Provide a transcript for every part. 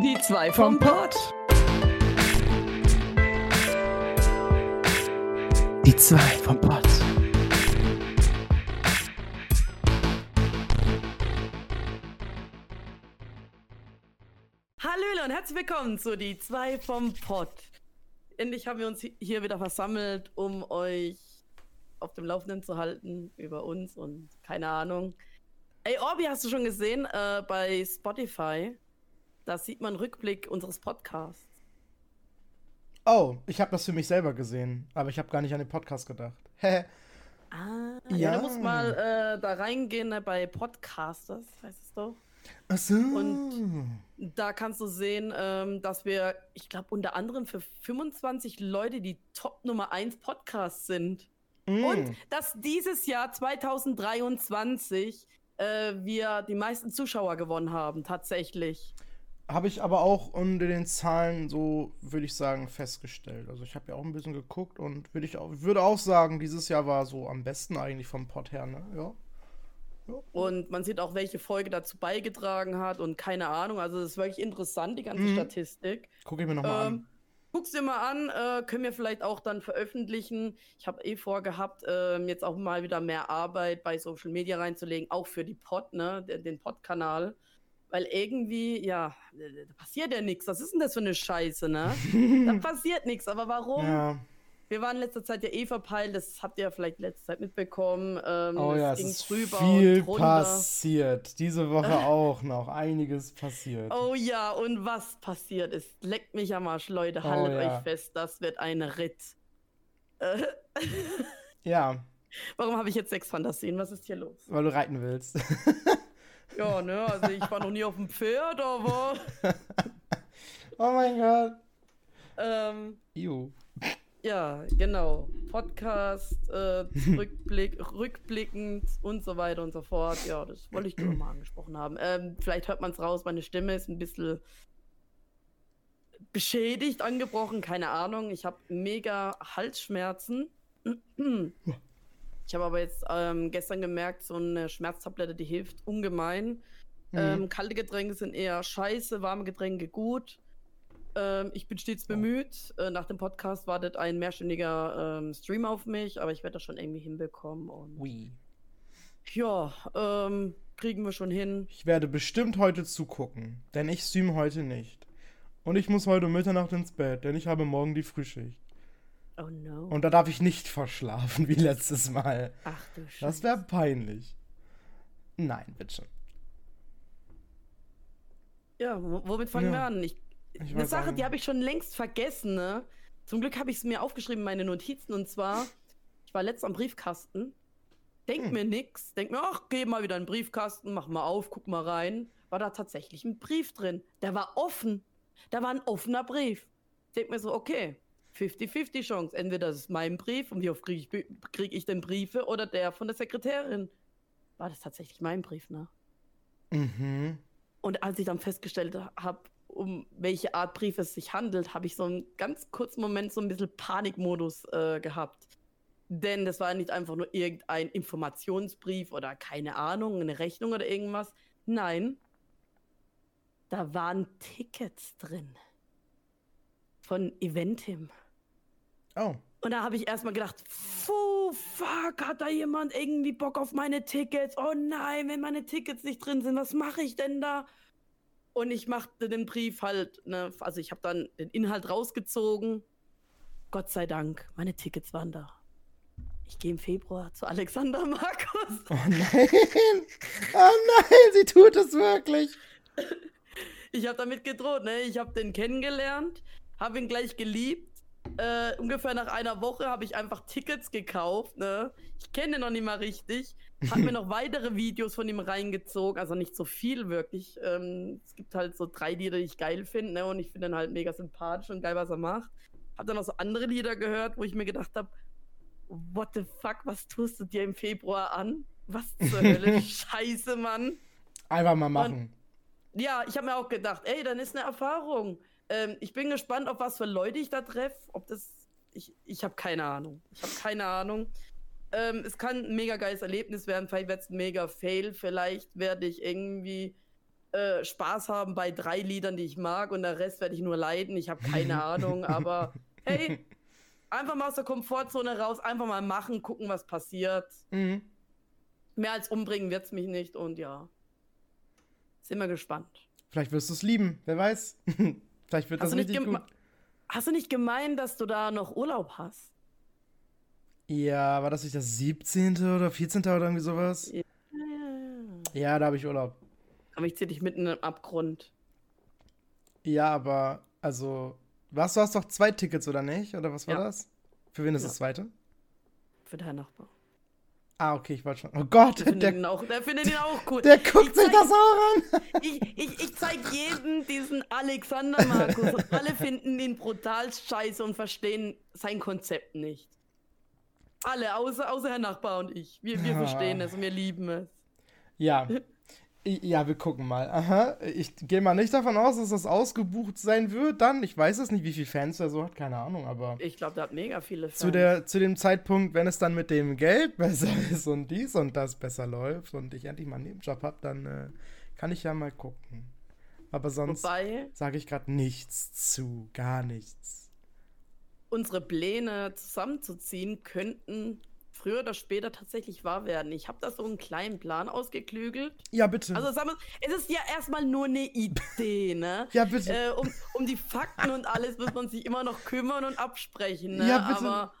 Die zwei vom Pott. Die zwei vom Pott. Hallo und herzlich willkommen zu Die zwei vom Pott. Endlich haben wir uns hier wieder versammelt, um euch auf dem Laufenden zu halten über uns und keine Ahnung. Ey, Orbi, hast du schon gesehen äh, bei Spotify? Da sieht man Rückblick unseres Podcasts. Oh, ich habe das für mich selber gesehen, aber ich habe gar nicht an den Podcast gedacht. Hä? ah, ja. ja. du musst mal äh, da reingehen ne, bei Podcasters, heißt es doch. Ach so. Und da kannst du sehen, ähm, dass wir, ich glaube, unter anderem für 25 Leute die Top Nummer 1 Podcasts sind. Mm. Und dass dieses Jahr 2023 äh, wir die meisten Zuschauer gewonnen haben, tatsächlich. Habe ich aber auch unter den Zahlen so, würde ich sagen, festgestellt. Also ich habe ja auch ein bisschen geguckt und würde ich auch, würde auch sagen, dieses Jahr war so am besten eigentlich vom Pod her, ne? Ja. ja. Und man sieht auch, welche Folge dazu beigetragen hat und keine Ahnung. Also es ist wirklich interessant, die ganze mhm. Statistik. Gucke ich mir nochmal ähm, an. Guck's dir mal an, äh, können wir vielleicht auch dann veröffentlichen. Ich habe eh vorgehabt, äh, jetzt auch mal wieder mehr Arbeit bei Social Media reinzulegen, auch für die Pod, ne, den, den Pod-Kanal. Weil irgendwie, ja, da passiert ja nichts. Was ist denn das für eine Scheiße, ne? da passiert nichts, aber warum? Ja. Wir waren letzter Zeit ja eh verpeilt, das habt ihr ja vielleicht letzte Zeit mitbekommen. Ähm, oh ja, es ist viel passiert. Diese Woche auch noch einiges passiert. Oh ja, und was passiert ist, leckt mich am Arsch, Leute, oh haltet oh, ja. euch fest, das wird ein Ritt. Äh. ja. Warum habe ich jetzt sechs Fantasien? Was ist hier los? Weil du reiten willst. Ja, ne, also ich war noch nie auf dem Pferd, aber. oh mein Gott. Ähm. Ew. Ja, genau. Podcast, äh, Rückblick, rückblickend und so weiter und so fort. Ja, das wollte ich nur mal angesprochen haben. Ähm, vielleicht hört man es raus, meine Stimme ist ein bisschen beschädigt, angebrochen, keine Ahnung. Ich habe mega Halsschmerzen. Ich habe aber jetzt ähm, gestern gemerkt, so eine Schmerztablette, die hilft ungemein. Mhm. Ähm, kalte Getränke sind eher scheiße, warme Getränke gut. Ähm, ich bin stets bemüht. Äh, nach dem Podcast wartet ein mehrstündiger ähm, Stream auf mich, aber ich werde das schon irgendwie hinbekommen. Und Ui. Ja, ähm, kriegen wir schon hin. Ich werde bestimmt heute zugucken, denn ich stream heute nicht. Und ich muss heute Mitternacht ins Bett, denn ich habe morgen die Frühschicht. Oh no. Und da darf ich nicht verschlafen wie letztes Mal. Ach du Scheiße. Das wäre peinlich. Nein, bitte. Ja, womit fangen ja. wir an? Ich eine Sache, die habe ich schon längst vergessen, ne? Zum Glück habe ich es mir aufgeschrieben, meine Notizen. Und zwar, ich war letzt am Briefkasten. Denk hm. mir nix. Denk mir, ach, geh mal wieder in den Briefkasten, mach mal auf, guck mal rein. War da tatsächlich ein Brief drin. Der war offen. Da war ein offener Brief. Denk mir so, okay, 50-50 Chance. Entweder das ist mein Brief und wie oft kriege ich, krieg ich denn Briefe oder der von der Sekretärin. War das tatsächlich mein Brief, ne? Mhm. Und als ich dann festgestellt habe, um welche Art Brief es sich handelt, habe ich so einen ganz kurzen Moment so ein bisschen Panikmodus äh, gehabt. Denn das war nicht einfach nur irgendein Informationsbrief oder keine Ahnung, eine Rechnung oder irgendwas. Nein, da waren Tickets drin. Von Eventim. Oh. Und da habe ich erstmal gedacht, Puh, fuck, hat da jemand irgendwie Bock auf meine Tickets? Oh nein, wenn meine Tickets nicht drin sind, was mache ich denn da? Und ich machte den Brief halt, ne, also ich habe dann den Inhalt rausgezogen. Gott sei Dank, meine Tickets waren da. Ich gehe im Februar zu Alexander Markus. Oh nein! Oh nein, sie tut es wirklich. Ich habe damit gedroht, ne? Ich habe den kennengelernt, habe ihn gleich geliebt. Äh, ungefähr nach einer Woche habe ich einfach Tickets gekauft, ne? Ich kenne ihn noch nicht mal richtig. Hat mir noch weitere Videos von ihm reingezogen, also nicht so viel wirklich. Ähm, es gibt halt so drei Lieder, die ich geil finde, ne? Und ich finde ihn halt mega sympathisch und geil, was er macht. Hab dann auch so andere Lieder gehört, wo ich mir gedacht habe, what the fuck, was tust du dir im Februar an? Was zur Hölle? Scheiße, Mann. Einfach mal machen. Und, ja, ich habe mir auch gedacht, ey, dann ist eine Erfahrung. Ähm, ich bin gespannt, auf was für Leute ich da treffe. Ob das. Ich, ich habe keine Ahnung. Ich habe keine Ahnung. Ähm, es kann ein mega geiles Erlebnis werden. Vielleicht wird es ein mega Fail. Vielleicht werde ich irgendwie äh, Spaß haben bei drei Liedern, die ich mag und der Rest werde ich nur leiden. Ich habe keine Ahnung, aber hey, einfach mal aus der Komfortzone raus, einfach mal machen, gucken, was passiert. Mhm. Mehr als umbringen wird es mich nicht und ja. Sind wir gespannt. Vielleicht wirst du es lieben, wer weiß. Vielleicht wird Hast das du, nicht richtig gut. hast du nicht gemeint, dass du da noch Urlaub hast? Ja, war das nicht das 17. oder 14. oder irgendwie sowas? Ja. Ja, da habe ich Urlaub. Aber ich zieh dich mitten im Abgrund. Ja, aber, also, was, du hast doch zwei Tickets, oder nicht? Oder was war Ja. das? Für wen ist Ja. das zweite? Für deinen Nachbar. Ah, okay, ich wollte schon. Oh Gott, Der findet, der, ihn, auch, der findet ihn auch cool. der guckt Ich sich zeig- das auch an. Ich, ich, ich zeig jedem diesen Alexander Markus und alle finden ihn brutal scheiße und verstehen sein Konzept nicht. Alle, außer, außer Herr Nachbar und ich. Wir, wir Ah. verstehen es und wir lieben es. Ja. Ja, wir gucken mal. Aha. Ich gehe mal nicht davon aus, dass das ausgebucht sein wird dann. Ich weiß es nicht, wie viele Fans er so hat, keine Ahnung, aber Ich glaube, der hat mega viele Fans. zu, der, zu dem Zeitpunkt, wenn es dann mit dem Geld besser ist und dies und das besser läuft und ich endlich mal einen Nebenjob habe, dann äh, kann ich ja mal gucken. Aber sonst sage ich gerade nichts zu, gar nichts. unsere Pläne zusammenzuziehen könnten früher oder später tatsächlich wahr werden. Ich habe da so einen kleinen Plan ausgeklügelt. Ja, bitte. Also sagen wir, es ist ja erstmal nur eine Idee, ne? ja, bitte. Äh, um, um die Fakten und alles muss man sich immer noch kümmern und absprechen. Ne? Ja, bitte. Aber,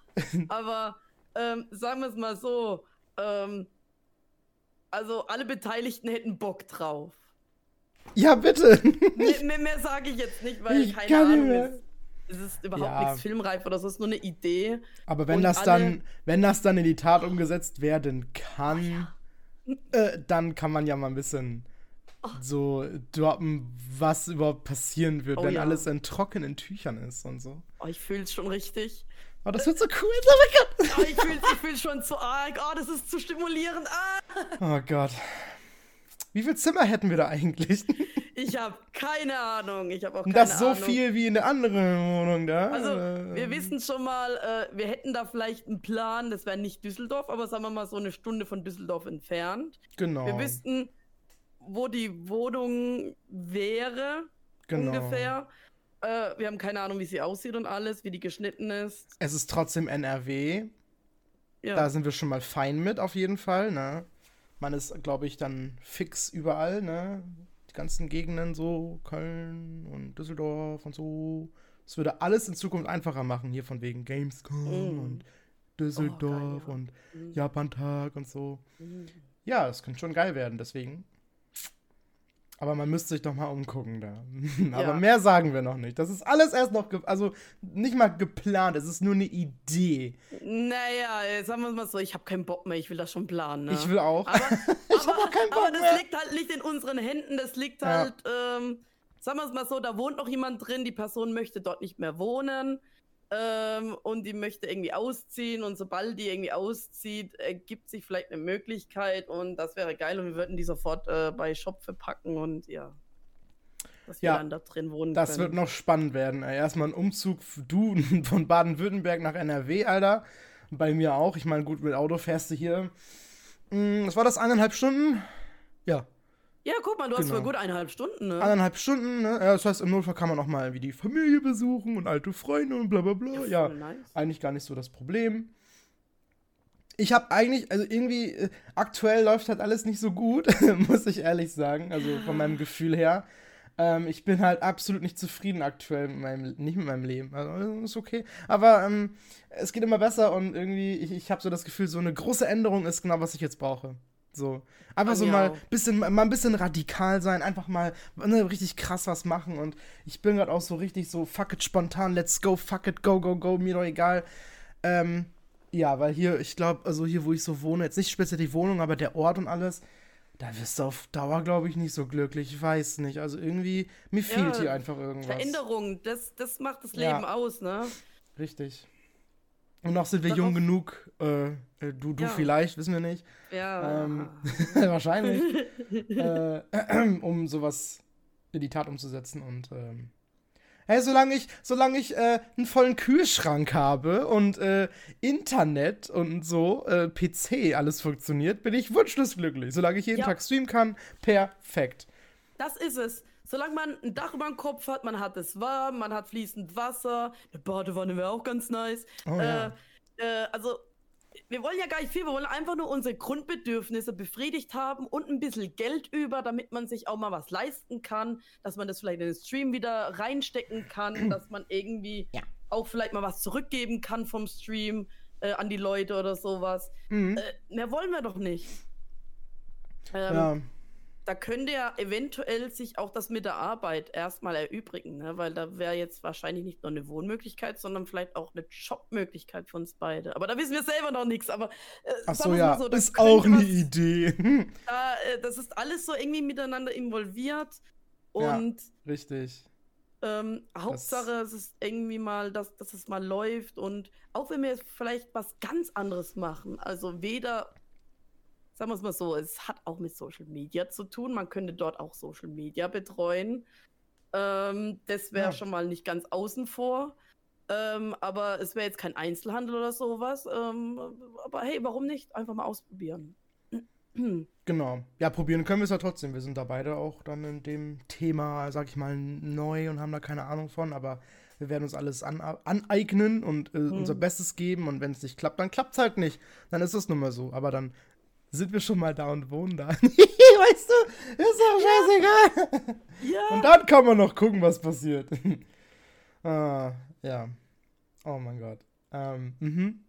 aber ähm, sagen wir es mal so, ähm, also alle Beteiligten hätten Bock drauf. ja, bitte. Mehr, mehr, mehr sage ich jetzt nicht, weil Ich keine Ahnung mehr. ist. Es ist überhaupt Ja. nichts filmreif oder so, es ist nur eine Idee. Aber wenn das dann, wenn das dann in die Tat umgesetzt werden kann, äh, dann kann man ja mal ein bisschen so droppen, was überhaupt passieren wird, Oh wenn ja. alles in trockenen Tüchern ist und so. Oh, ich fühle es schon richtig. Oh, das wird so cool. Oh mein Gott. Oh, ich fühle ich fühl's schon zu arg. Oh, das ist zu stimulierend. Ah, Oh Gott. Wie viel Zimmer hätten wir da eigentlich? ich habe keine Ahnung. Ich habe auch keine das so Ahnung. viel wie in der anderen Wohnung da. Also, wir wissen schon mal, äh, wir hätten da vielleicht einen Plan, das wäre nicht Düsseldorf, aber sagen wir mal so eine Stunde von Düsseldorf entfernt. Genau. Wir wüssten, wo die Wohnung wäre, genau. ungefähr. Äh, wir haben keine Ahnung, wie sie aussieht und alles, wie die geschnitten ist. Es ist trotzdem NRW. Ja, Da sind wir schon mal fein mit, auf jeden Fall, ne? Man ist, glaube ich, dann fix überall, ne? Ganzen Gegenden so, Köln und Düsseldorf und so. Es würde alles in Zukunft einfacher machen, hier von wegen Gamescom Mm. und Düsseldorf ja. und Mhm. Japantag und so. Mhm. Ja, es könnte schon geil werden, deswegen. Aber man müsste sich doch mal umgucken da. Aber Ja. mehr sagen wir noch nicht. Das ist alles erst noch, also nicht mal geplant, es ist nur eine Idee. Naja, sagen wir es mal so, ich habe keinen Bock mehr, ich will das schon planen. Ne? Ich will auch. Aber, Ich hab aber, auch keinen Bock aber das mehr. liegt halt nicht in unseren Händen, das liegt Ja. halt, ähm, sagen wir es mal so, da wohnt noch jemand drin, die Person möchte dort nicht mehr wohnen ähm, und die möchte irgendwie ausziehen und sobald die irgendwie auszieht, ergibt sich vielleicht eine Möglichkeit und das wäre geil und wir würden die sofort äh, bei Shop verpacken und ja, dass wir Ja, dann da drin wohnen Das können. wird noch spannend werden. ey. Erstmal ein Umzug, du von Baden-Württemberg nach NRW, Alter. Bei mir auch. Ich meine, gut, mit Auto fährst du hier. Mm, Was war das? Eineinhalb Stunden? Ja, ja, guck mal, du hast Genau. für gut eineinhalb Stunden, ne? eineinhalb Stunden. Ne? Ja, das heißt, im Notfall kann man auch mal irgendwie die Familie besuchen und alte Freunde und bla bla bla. Ja, voll nice. eigentlich gar nicht so das Problem. Ich habe eigentlich, also irgendwie, äh, aktuell läuft halt alles nicht so gut, muss ich ehrlich sagen, also von meinem Gefühl her. Ähm, ich bin halt absolut nicht zufrieden aktuell mit meinem, nicht mit meinem Leben. Also ist okay. Aber ähm, es geht immer besser und irgendwie, ich, ich habe so das Gefühl, so eine große Änderung ist genau, was ich jetzt brauche. So. Einfach so mir mal bisschen, mal ein bisschen radikal sein, einfach mal ne, richtig krass was machen. Und ich bin gerade auch so richtig so, fuck it, spontan, let's go, fuck it, go, go, go, mir doch egal. Ähm, ja, weil hier, ich glaube, also hier, wo ich so wohne, jetzt nicht speziell die Wohnung, aber der Ort und alles, da wirst du auf Dauer, glaube ich, nicht so glücklich. Ich weiß nicht. Also irgendwie, mir fehlt Ja, hier einfach irgendwas. Veränderung, das, das macht das Ja. Leben aus, ne? Richtig. Und noch sind wir Dann jung genug, äh, äh, du, du Ja. vielleicht, wissen wir nicht. Ja. Ähm, wahrscheinlich. äh, um sowas in die Tat umzusetzen und ähm, hey, solange ich, solange ich äh, einen vollen Kühlschrank habe und äh, Internet und so, äh, PC, alles funktioniert, bin ich wunschlos glücklich. Solange ich jeden Ja. Tag streamen kann, perfekt. das ist es. Solange man ein Dach über dem Kopf hat, man hat es warm, man hat fließend Wasser, eine Badewanne wäre auch ganz nice. Oh, ja. äh, äh, also, wir wollen ja gar nicht viel, wir wollen einfach nur unsere Grundbedürfnisse befriedigt haben und ein bisschen Geld über, damit man sich auch mal was leisten kann, dass man das vielleicht in den Stream wieder reinstecken kann, dass man irgendwie Ja. auch vielleicht mal was zurückgeben kann vom Stream äh, an die Leute oder sowas. Mhm. Äh, mehr wollen wir doch nicht. Ähm, ja. Da könnte ja eventuell sich auch das mit der Arbeit erstmal erübrigen, ne? weil da wäre jetzt wahrscheinlich nicht nur eine Wohnmöglichkeit, sondern vielleicht auch eine Jobmöglichkeit für uns beide. Aber da wissen wir selber noch nichts. Aber äh, Ach so, ja. da ist auch eine was- Idee. Da, äh, das ist alles so irgendwie miteinander involviert. Ja. Und Richtig. ähm, Hauptsache, es ist irgendwie mal, dass, dass es mal läuft. Und auch wenn wir jetzt vielleicht was ganz anderes machen, also weder, sagen wir es mal so, es hat auch mit Social Media zu tun. Man könnte dort auch Social Media betreuen. Ähm, das wäre Ja. schon mal nicht ganz außen vor. Ähm, aber es wäre jetzt kein Einzelhandel oder sowas. Ähm, aber hey, warum nicht? Einfach mal ausprobieren. Genau. Ja, probieren können wir es ja trotzdem. Wir sind da beide auch dann in dem Thema, sag ich mal, neu und haben da keine Ahnung von, aber wir werden uns alles an, aneignen und äh, unser Bestes geben und wenn es nicht klappt, dann klappt es halt nicht. Dann ist es nun mal so. Aber dann sind wir schon mal da und wohnen da. weißt du, ist doch scheißegal. Ja. Und dann kann man noch gucken, was passiert. ah, ja. Oh mein Gott. Ähm, mhm.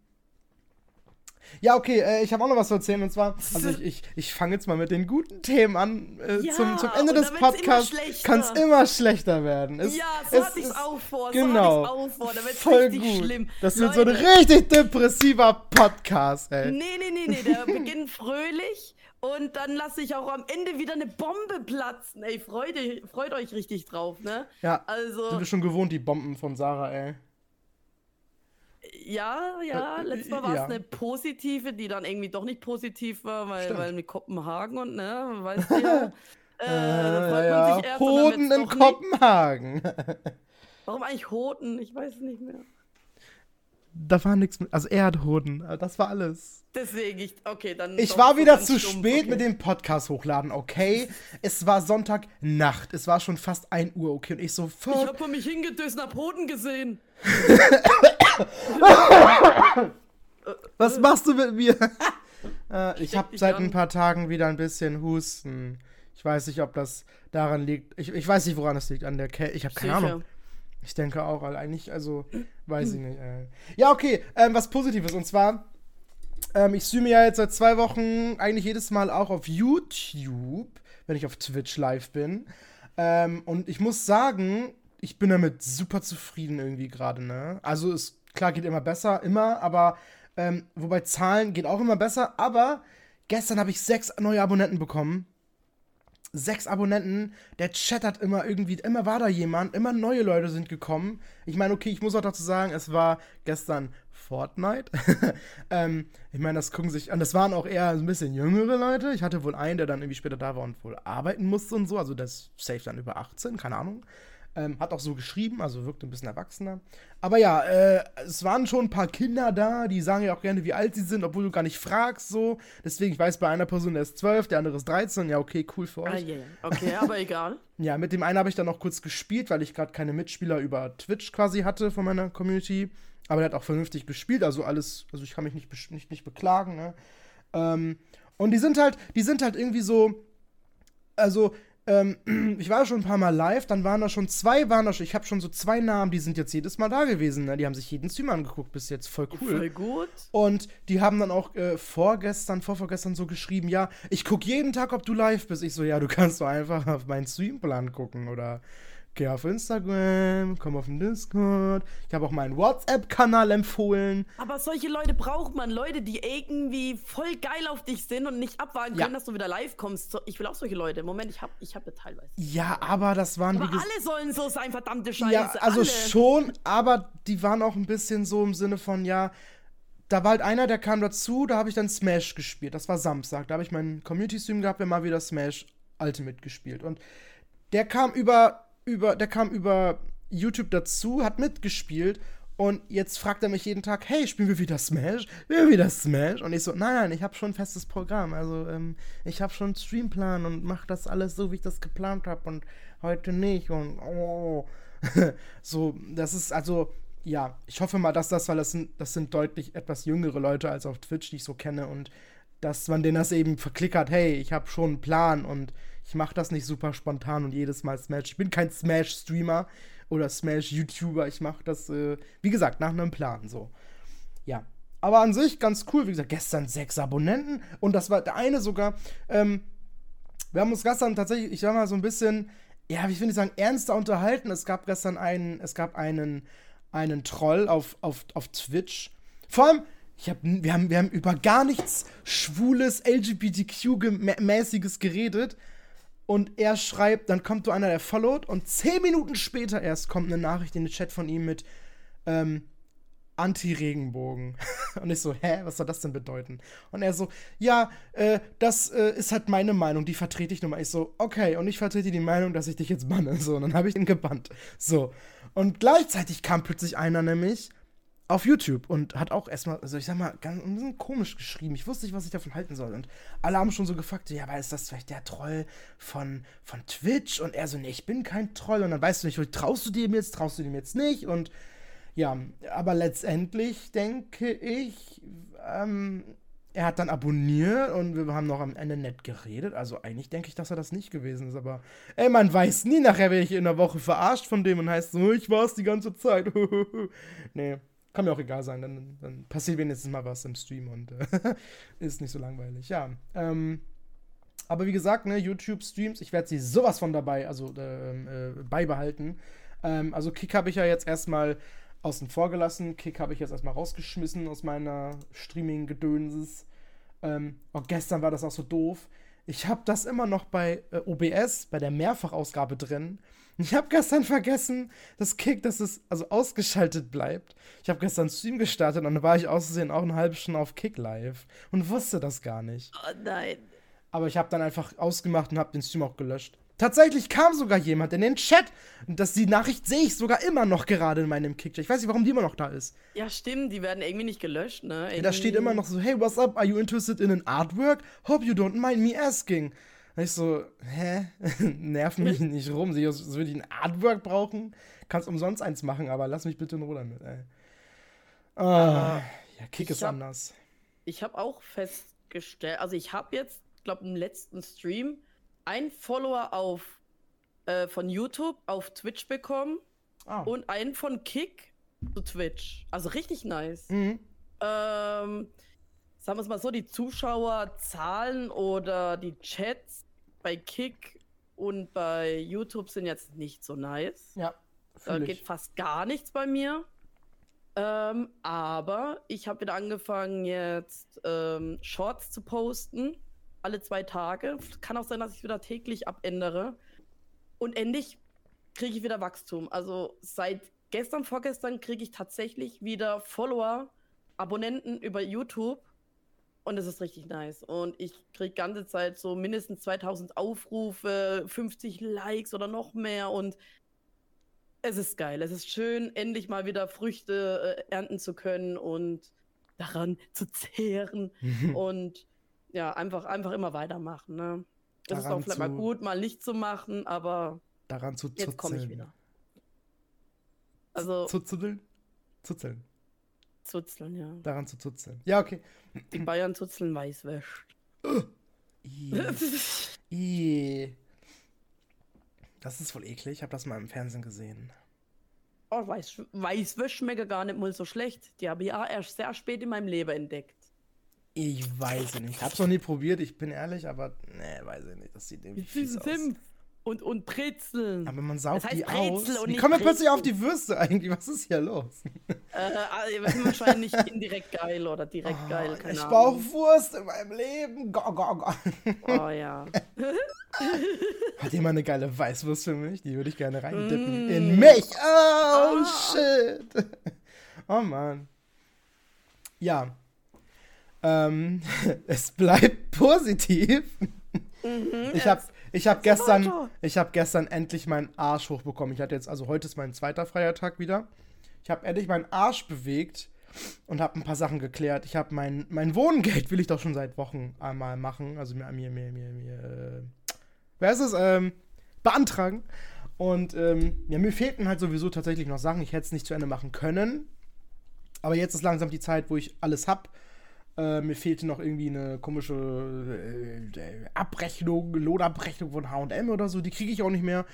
Ja, okay, äh, ich habe auch noch was zu erzählen und zwar, also ich, ich, ich fange jetzt mal mit den guten Themen an. Äh, Ja, zum, zum Ende des Podcasts kann es immer schlechter werden. Es, ja, so es hatte ich es ist- auch vor. Genau. So auch vor. Da wird's Voll richtig gut. schlimm. Das wird so ein richtig depressiver Podcast, ey. Nee, nee, nee, nee. Der beginnt fröhlich und dann lasse ich auch am Ende wieder eine Bombe platzen. Ey, freut, euch- freut euch richtig drauf, ne? Ja, Also, sind wir schon gewohnt, die Bomben von Sarah, ey. Ja, ja, Äh, letztes Mal war es ja. eine positive, die dann irgendwie doch nicht positiv war, weil, Stimmt. weil mit Kopenhagen und, ne, weißt du ja. Äh, Äh, man sich erst Hoden in nicht. Kopenhagen. Warum eigentlich Hoden? Ich weiß es nicht mehr. da war nichts mit, also er hat Hoden, das war alles. Deswegen, ich, okay, dann. Ich war wieder zu stumpf, spät okay. mit dem Podcast hochladen, okay? Es war Sonntagnacht. Es war schon fast 1 Uhr, okay? Und ich so, Ich fuck. hab vor mich hingedöst und hab Hoden gesehen. Was machst du mit mir? äh, ich habe seit ein paar Tagen wieder ein bisschen Husten. Ich weiß nicht, ob das daran liegt. Ich, ich weiß nicht, woran es liegt. An der Kälte. Ich habe keine Sicher. Ahnung. Ich denke auch, eigentlich, also, weiß ich nicht. Äh. Ja, okay, ähm, was Positives. Und zwar, ähm, ich streame ja jetzt seit zwei Wochen eigentlich jedes Mal auch auf YouTube, wenn ich auf Twitch live bin. Ähm, und ich muss sagen, ich bin damit super zufrieden irgendwie gerade, ne? Also, es, klar, geht immer besser, immer, aber, ähm, wobei Zahlen geht auch immer besser, aber gestern habe ich sechs neue Abonnenten bekommen sechs Abonnenten, der chattert immer irgendwie, immer war da jemand, immer neue Leute sind gekommen. Ich meine, okay, ich muss auch dazu sagen, es war gestern Fortnite. ähm, ich meine, das gucken sich an. Das waren auch eher ein bisschen jüngere Leute. Ich hatte wohl einen, der dann irgendwie später da war und wohl arbeiten musste und so. Also ist safe dann über 18, keine Ahnung. Ähm, hat auch so geschrieben, also wirkte ein bisschen erwachsener. Aber ja, äh, es waren schon ein paar Kinder da, die sagen ja auch gerne, wie alt sie sind, obwohl du gar nicht fragst, so. Deswegen, ich weiß bei einer Person, der ist 12, der andere ist 13. Ja, okay, cool für Ah, euch. yeah. Okay, aber egal. Ja, mit dem einen habe ich dann noch kurz gespielt, weil ich gerade keine Mitspieler über Twitch quasi hatte von meiner Community. Aber der hat auch vernünftig gespielt, also alles, also ich kann mich nicht, nicht, nicht beklagen, ne? Ähm, und die sind halt, die sind halt irgendwie so, also, ähm, ich war schon ein paar Mal live, dann waren da schon zwei, waren da schon, ich habe schon so zwei Namen, die sind jetzt jedes Mal da gewesen, ne? Die haben sich jeden Stream angeguckt bis jetzt, voll cool. Voll gut. Und die haben dann auch äh, vorgestern, vorvorgestern so geschrieben, ja, ich gucke jeden Tag, ob du live bist. Ich so, ja, du kannst doch einfach auf meinen Streamplan gucken oder geh auf Instagram, komm auf den Discord. Ich habe auch meinen WhatsApp-Kanal empfohlen. Aber solche Leute braucht man. Leute, die irgendwie voll geil auf dich sind und nicht abwarten Ja. können, dass du wieder live kommst. Ich will auch solche Leute. Moment, ich hab, ich hab ja teilweise. Ja, aber das waren Aber alle sollen so sein, verdammte Scheiße. Ja, also alle. schon, aber die waren auch ein bisschen so im Sinne von, ja, da war halt einer, der kam dazu, da habe ich dann Smash gespielt. Das war Samstag. Da habe ich meinen Community-Stream gehabt, wir haben mal wieder Smash Ultimate gespielt. Und der kam über, über, der kam über YouTube dazu, hat mitgespielt Und jetzt fragt er mich jeden Tag, hey, spielen wir wieder Smash? Wir wieder Smash? Und ich so, nein, nein, ich habe schon ein festes Programm. Also ähm, ich habe schon einen Streamplan und mache das alles so, wie ich das geplant habe und heute nicht. Und oh. so, das ist also, ja, ich hoffe mal, dass das, weil das sind, das sind deutlich etwas jüngere Leute als auf Twitch, die ich so kenne. Und dass man denen das eben verklickert, hey, ich habe schon einen Plan und ich mache das nicht super spontan und jedes Mal Smash. Ich bin kein Smash-Streamer oder Smash-YouTuber. Ich mache das, äh, wie gesagt, nach einem Plan so. Ja. Aber an sich ganz cool. Wie gesagt, gestern sechs Abonnenten und das war der eine sogar. Ähm, wir haben uns gestern tatsächlich, ich sag mal, so ein bisschen, ja, wie finde ich sagen, ernster unterhalten. Es gab gestern einen, es gab einen, einen Troll auf, auf, auf Twitch. Vor allem, ich hab, wir, haben, wir haben über gar nichts Schwules, LGBTQ-mäßiges geredet und er schreibt, dann kommt so einer, der followt und zehn Minuten später erst kommt eine Nachricht in den Chat von ihm mit ähm, Anti-Regenbogen. und ich so, hä, was soll das denn bedeuten? Und er so, ja, äh, das äh, ist halt meine Meinung, die vertrete ich nun mal. Ich so, okay, und ich vertrete die Meinung, dass ich dich jetzt banne. So, und dann habe ich ihn gebannt. So. Und gleichzeitig kam plötzlich einer nämlich auf YouTube und hat auch erstmal, also ich sag mal, ganz ein bisschen komisch geschrieben. Ich wusste nicht, was ich davon halten soll. Und alle haben schon so gefragt, ja, aber ist das vielleicht der Troll von, von Twitch? Und er so, nee, ich bin kein Troll. Und dann weißt du nicht, traust du dem jetzt, traust du dem jetzt nicht? Und ja, aber letztendlich denke ich, ähm, er hat dann abonniert und wir haben noch am Ende nett geredet. Also eigentlich denke ich, dass er das nicht gewesen ist. Aber ey, man weiß nie, nachher werde ich in der Woche verarscht von dem und heißt so, ich war es die ganze Zeit. nee. Kann mir auch egal sein, dann, dann passiert wenigstens mal was im Stream und äh, ist nicht so langweilig. Ja. Ähm, aber wie gesagt, ne, YouTube-Streams, ich werde sie sowas von dabei, also äh, äh, beibehalten. Ähm, also Kick habe ich ja jetzt erstmal außen vor gelassen. Kick habe ich jetzt erstmal rausgeschmissen aus meiner Streaming-Gedönses. Ähm, auch gestern war das auch so doof. Ich habe das immer noch bei äh, OBS, bei der Mehrfachausgabe drin. Ich habe gestern vergessen, dass Kick, dass es also ausgeschaltet bleibt. Ich habe gestern Stream gestartet und dann war ich auszusehen auch eine halbe Stunde auf Kick live und wusste das gar nicht. Oh nein. Aber ich habe dann einfach ausgemacht und habe den Stream auch gelöscht. Tatsächlich kam sogar jemand in den Chat. Und das, die Nachricht sehe ich sogar immer noch gerade in meinem Kick. Ich weiß nicht, warum die immer noch da ist. Ja, stimmt, die werden irgendwie nicht gelöscht, ne? Irgendwie... Da steht immer noch so, hey, what's up? Are you interested in an artwork? Hope you don't mind me asking. Und ich so, hä? Nerv mich nicht rum. Sie würde ich ein Artwork brauchen? Kannst umsonst eins machen, aber lass mich bitte in Ruhe damit, ey. Oh, ja, Kick ist hab, anders. Ich habe auch festgestellt, also ich habe jetzt, glaube im letzten Stream einen Follower auf äh, von YouTube auf Twitch bekommen oh. und einen von Kick zu Twitch. Also richtig nice. Mhm. Ähm, sagen wir es mal so, die Zuschauerzahlen oder die Chats bei Kick und bei YouTube sind jetzt nicht so nice. Ja. Da geht fast gar nichts bei mir. Ähm, aber ich habe wieder angefangen, jetzt ähm, Shorts zu posten. Alle zwei Tage. Kann auch sein, dass ich wieder täglich abändere. Und endlich kriege ich wieder Wachstum. Also seit gestern, vorgestern kriege ich tatsächlich wieder Follower, Abonnenten über YouTube. Und es ist richtig nice. Und ich kriege ganze Zeit so mindestens 2000 Aufrufe, 50 Likes oder noch mehr. Und es ist geil. Es ist schön, endlich mal wieder Früchte äh, ernten zu können und daran zu zehren. und ja, einfach, einfach immer weitermachen. Ne? Es ist auch vielleicht mal gut, mal nicht zu machen, aber daran zu jetzt komme ich wieder. Also. Zuzeln? Zuzeln. Zuzeln, ja. Daran zu zuzeln. Ja, okay. Die Bayern zuzeln weißwäscht. I. Das ist wohl eklig. Ich habe das mal im Fernsehen gesehen. Oh, Weiß, Weißwäsche schmeckt gar nicht mal so schlecht. Die habe ich auch erst sehr spät in meinem Leben entdeckt. Ich weiß nicht. Ich habe es noch nie probiert, ich bin ehrlich, aber ne, weiß ich nicht. Das sieht irgendwie fies aus. Senf und, und Brezeln. Aber man saugt das heißt die Brezel aus. Die kommen ja plötzlich auf die Würste eigentlich. Was ist hier los? Äh, also wahrscheinlich indirekt geil oder direkt oh, geil. Keine ich brauche Wurst in meinem Leben. Go, go, go. Oh ja. Hat jemand eine geile Weißwurst für mich? Die würde ich gerne reindippen. Mm. In mich. Oh, oh, shit. Oh Mann. Ja. Ähm, es bleibt positiv. Mhm, ich habe ich habe gestern, ich habe gestern endlich meinen Arsch hochbekommen. Ich hatte jetzt, also heute ist mein zweiter freier Tag wieder. Ich habe endlich meinen Arsch bewegt und habe ein paar Sachen geklärt. Ich habe mein, mein Wohngeld, will ich doch schon seit Wochen einmal machen. Also mir, mir, mir, mir, mir, äh, wer ist es? Ähm, beantragen. Und ähm, ja, mir fehlten halt sowieso tatsächlich noch Sachen. Ich hätte es nicht zu Ende machen können. Aber jetzt ist langsam die Zeit, wo ich alles habe. Äh, mir fehlte noch irgendwie eine komische äh, Abrechnung, Lohnabrechnung von HM oder so. Die kriege ich auch nicht mehr.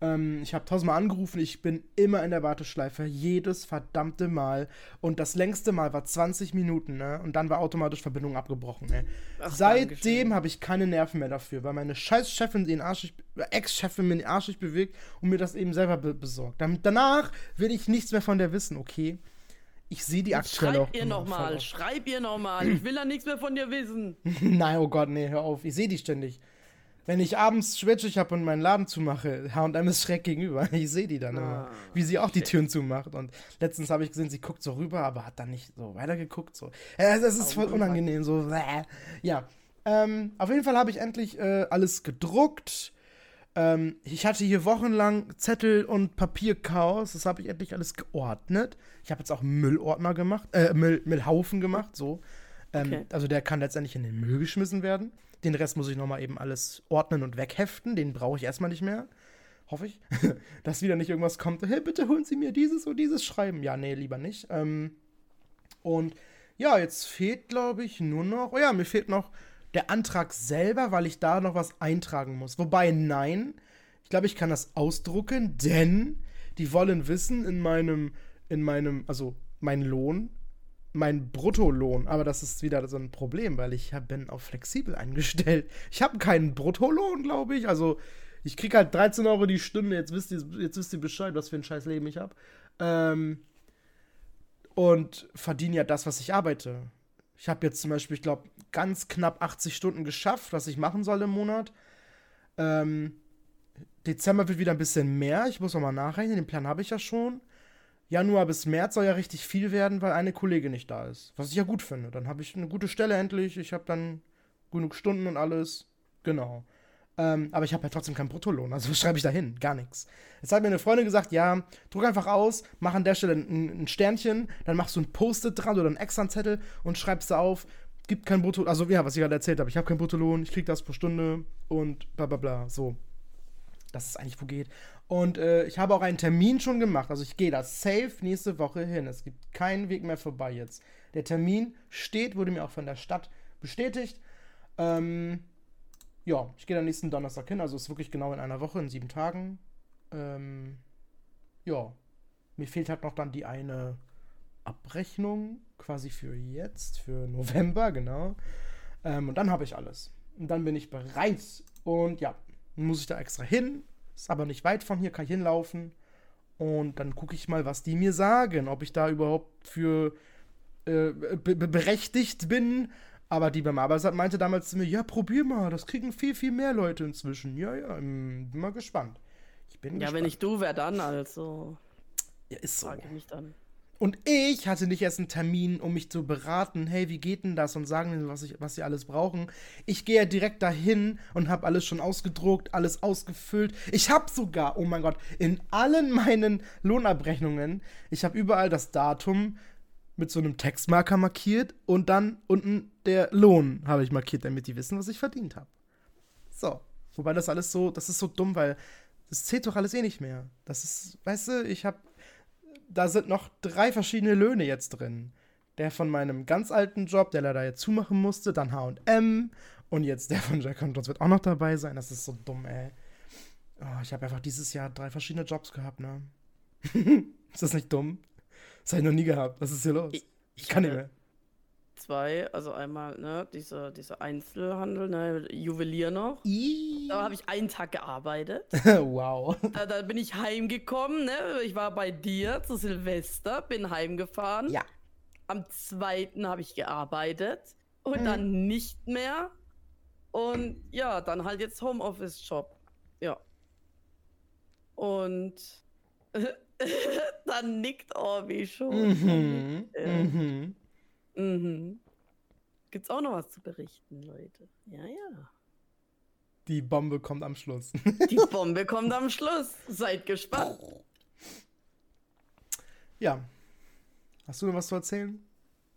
Ähm, ich habe tausendmal angerufen. Ich bin immer in der Warteschleife. Jedes verdammte Mal. Und das längste Mal war 20 Minuten. Ne? Und dann war automatisch Verbindung abgebrochen. Ne? Ach, Seitdem habe ich keine Nerven mehr dafür, weil meine scheiß Chefin den Arsch, Ex-Chefin mir den Arsch bewegt und mir das eben selber be besorgt. Dann, danach will ich nichts mehr von der wissen, okay? Ich sehe die aktuell Schreib ihr nochmal, schreib ihr nochmal. Ich will da nichts mehr von dir wissen. Nein, oh Gott, nee, hör auf. Ich sehe die ständig. Wenn ich abends Schwätschig habe und meinen Laden zumache, H&M ist schreck gegenüber. Ich sehe die dann ah, immer, wie sie auch die Türen zumacht. Und letztens habe ich gesehen, sie guckt so rüber, aber hat dann nicht so weitergeguckt. So. Es, es ist voll unangenehm, so. Ja. Ähm, auf jeden Fall habe ich endlich äh, alles gedruckt ähm, ich hatte hier wochenlang Zettel und Papierchaos. Das habe ich endlich alles geordnet. Ich habe jetzt auch Müllordner gemacht, äh, Müll, Müllhaufen gemacht, so. Ähm, okay. Also der kann letztendlich in den Müll geschmissen werden. Den Rest muss ich nochmal eben alles ordnen und wegheften. Den brauche ich erstmal nicht mehr. Hoffe ich. Dass wieder nicht irgendwas kommt. Hey, bitte holen Sie mir dieses und dieses Schreiben. Ja, nee, lieber nicht. Ähm, und ja, jetzt fehlt, glaube ich, nur noch. Oh ja, mir fehlt noch der Antrag selber, weil ich da noch was eintragen muss. Wobei, nein, ich glaube, ich kann das ausdrucken, denn die wollen wissen in meinem, in meinem, also mein Lohn, mein Bruttolohn. Aber das ist wieder so ein Problem, weil ich hab, bin auf flexibel eingestellt. Ich habe keinen Bruttolohn, glaube ich. Also ich kriege halt 13 Euro die Stunde. Jetzt wisst ihr, jetzt wisst ihr Bescheid, was für ein scheiß Leben ich habe. Ähm, und verdiene ja das, was ich arbeite. Ich habe jetzt zum Beispiel, ich glaube, ganz knapp 80 Stunden geschafft, was ich machen soll im Monat. Ähm, Dezember wird wieder ein bisschen mehr. Ich muss noch mal nachrechnen. Den Plan habe ich ja schon. Januar bis März soll ja richtig viel werden, weil eine Kollegin nicht da ist. Was ich ja gut finde. Dann habe ich eine gute Stelle endlich. Ich habe dann genug Stunden und alles. Genau. Ähm, aber ich habe ja trotzdem keinen Bruttolohn. Also was schreibe ich da hin? Gar nichts. Jetzt hat mir eine Freundin gesagt, ja, druck einfach aus, mach an der Stelle ein, ein Sternchen, dann machst du ein Post-it dran oder einen extra Zettel und schreibst da auf, gibt kein Brutto, also ja, was ich gerade erzählt habe, ich habe keinen Bruttolohn, ich krieg das pro Stunde und bla bla bla, so. Dass es eigentlich wo geht. Und äh, ich habe auch einen Termin schon gemacht, also ich gehe da safe nächste Woche hin. Es gibt keinen Weg mehr vorbei jetzt. Der Termin steht, wurde mir auch von der Stadt bestätigt. Ähm, ja, ich gehe dann nächsten Donnerstag hin, also ist wirklich genau in einer Woche, in sieben Tagen. Ähm, ja, mir fehlt halt noch dann die eine Abrechnung quasi für jetzt, für November, genau. Ähm, und dann habe ich alles. Und dann bin ich bereit. Und ja, muss ich da extra hin. Ist aber nicht weit von hier, kann ich hinlaufen. Und dann gucke ich mal, was die mir sagen. Ob ich da überhaupt für äh, be berechtigt bin, aber die beim Arbeitsamt meinte damals zu mir, ja, probier mal, das kriegen viel, viel mehr Leute inzwischen. Ja, ja, bin mal gespannt. Ich bin ja, gespannt. wenn ich du, wer dann also? Ja, ist so. Frage mich dann. Und ich hatte nicht erst einen Termin, um mich zu beraten, hey, wie geht denn das und sagen mir, was, ich, was sie alles brauchen. Ich gehe ja direkt dahin und habe alles schon ausgedruckt, alles ausgefüllt. Ich habe sogar, oh mein Gott, in allen meinen Lohnabrechnungen, ich habe überall das Datum, mit so einem Textmarker markiert und dann unten der Lohn habe ich markiert, damit die wissen, was ich verdient habe. So. Wobei das alles so, das ist so dumm, weil das zählt doch alles eh nicht mehr. Das ist, weißt du, ich habe, da sind noch drei verschiedene Löhne jetzt drin. Der von meinem ganz alten Job, der leider jetzt zumachen musste, dann H&M und jetzt der von Jack und wird auch noch dabei sein. Das ist so dumm, ey. Oh, ich habe einfach dieses Jahr drei verschiedene Jobs gehabt, ne? ist das nicht dumm? Das habe ich noch nie gehabt. Was ist hier los? Ich, ich kann nicht mehr. Zwei, also einmal, ne, diese, diese Einzelhandel, ne, Juwelier noch. Iii. Da habe ich einen Tag gearbeitet. wow. Da, da, bin ich heimgekommen, ne? Ich war bei dir zu Silvester, bin heimgefahren. Ja. Am zweiten habe ich gearbeitet und hm. dann nicht mehr. Und ja, dann halt jetzt Homeoffice-Job. Ja. Und Dann nickt Orbi schon. Mhm. Mhm. Mhm. Gibt's auch noch was zu berichten, Leute? Ja, ja. Die Bombe kommt am Schluss. Die Bombe kommt am Schluss. Seid gespannt. Ja, Hast du noch was zu erzählen?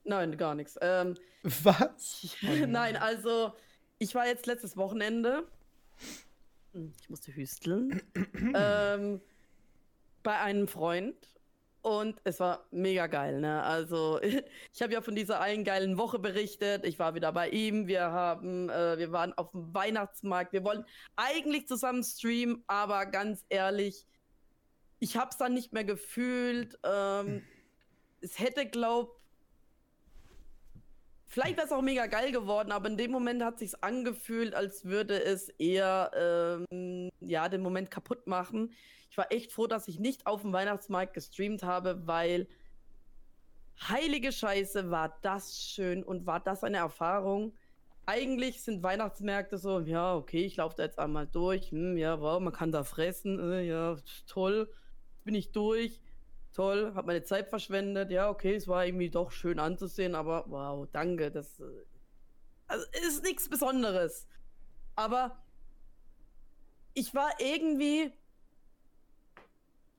Nein, gar nichts. Ähm, was? Nein, also ich war jetzt letztes Wochenende. Hm, ich musste hüsteln. ähm, bei einem Freund und es war mega geil, ne? Also, ich habe ja von dieser einen geilen Woche berichtet. Ich war wieder bei ihm. Wir haben, äh, wir waren auf dem Weihnachtsmarkt. Wir wollten eigentlich zusammen streamen, aber ganz ehrlich, ich habe es dann nicht mehr gefühlt. Ähm, es hätte, glaub, vielleicht wäre es auch mega geil geworden, aber in dem Moment hat sich's angefühlt, als würde es eher, ähm, ja, den Moment kaputt machen. Ich war echt froh, dass ich nicht auf dem Weihnachtsmarkt gestreamt habe, weil heilige Scheiße war das schön und war das eine Erfahrung. Eigentlich sind Weihnachtsmärkte so, ja, okay, ich laufe da jetzt einmal durch, hm, ja, wow, man kann da fressen, äh, ja, toll, bin ich durch, toll, habe meine Zeit verschwendet, ja, okay, es war irgendwie doch schön anzusehen, aber wow, danke, das äh, also, ist nichts Besonderes. Aber ich war irgendwie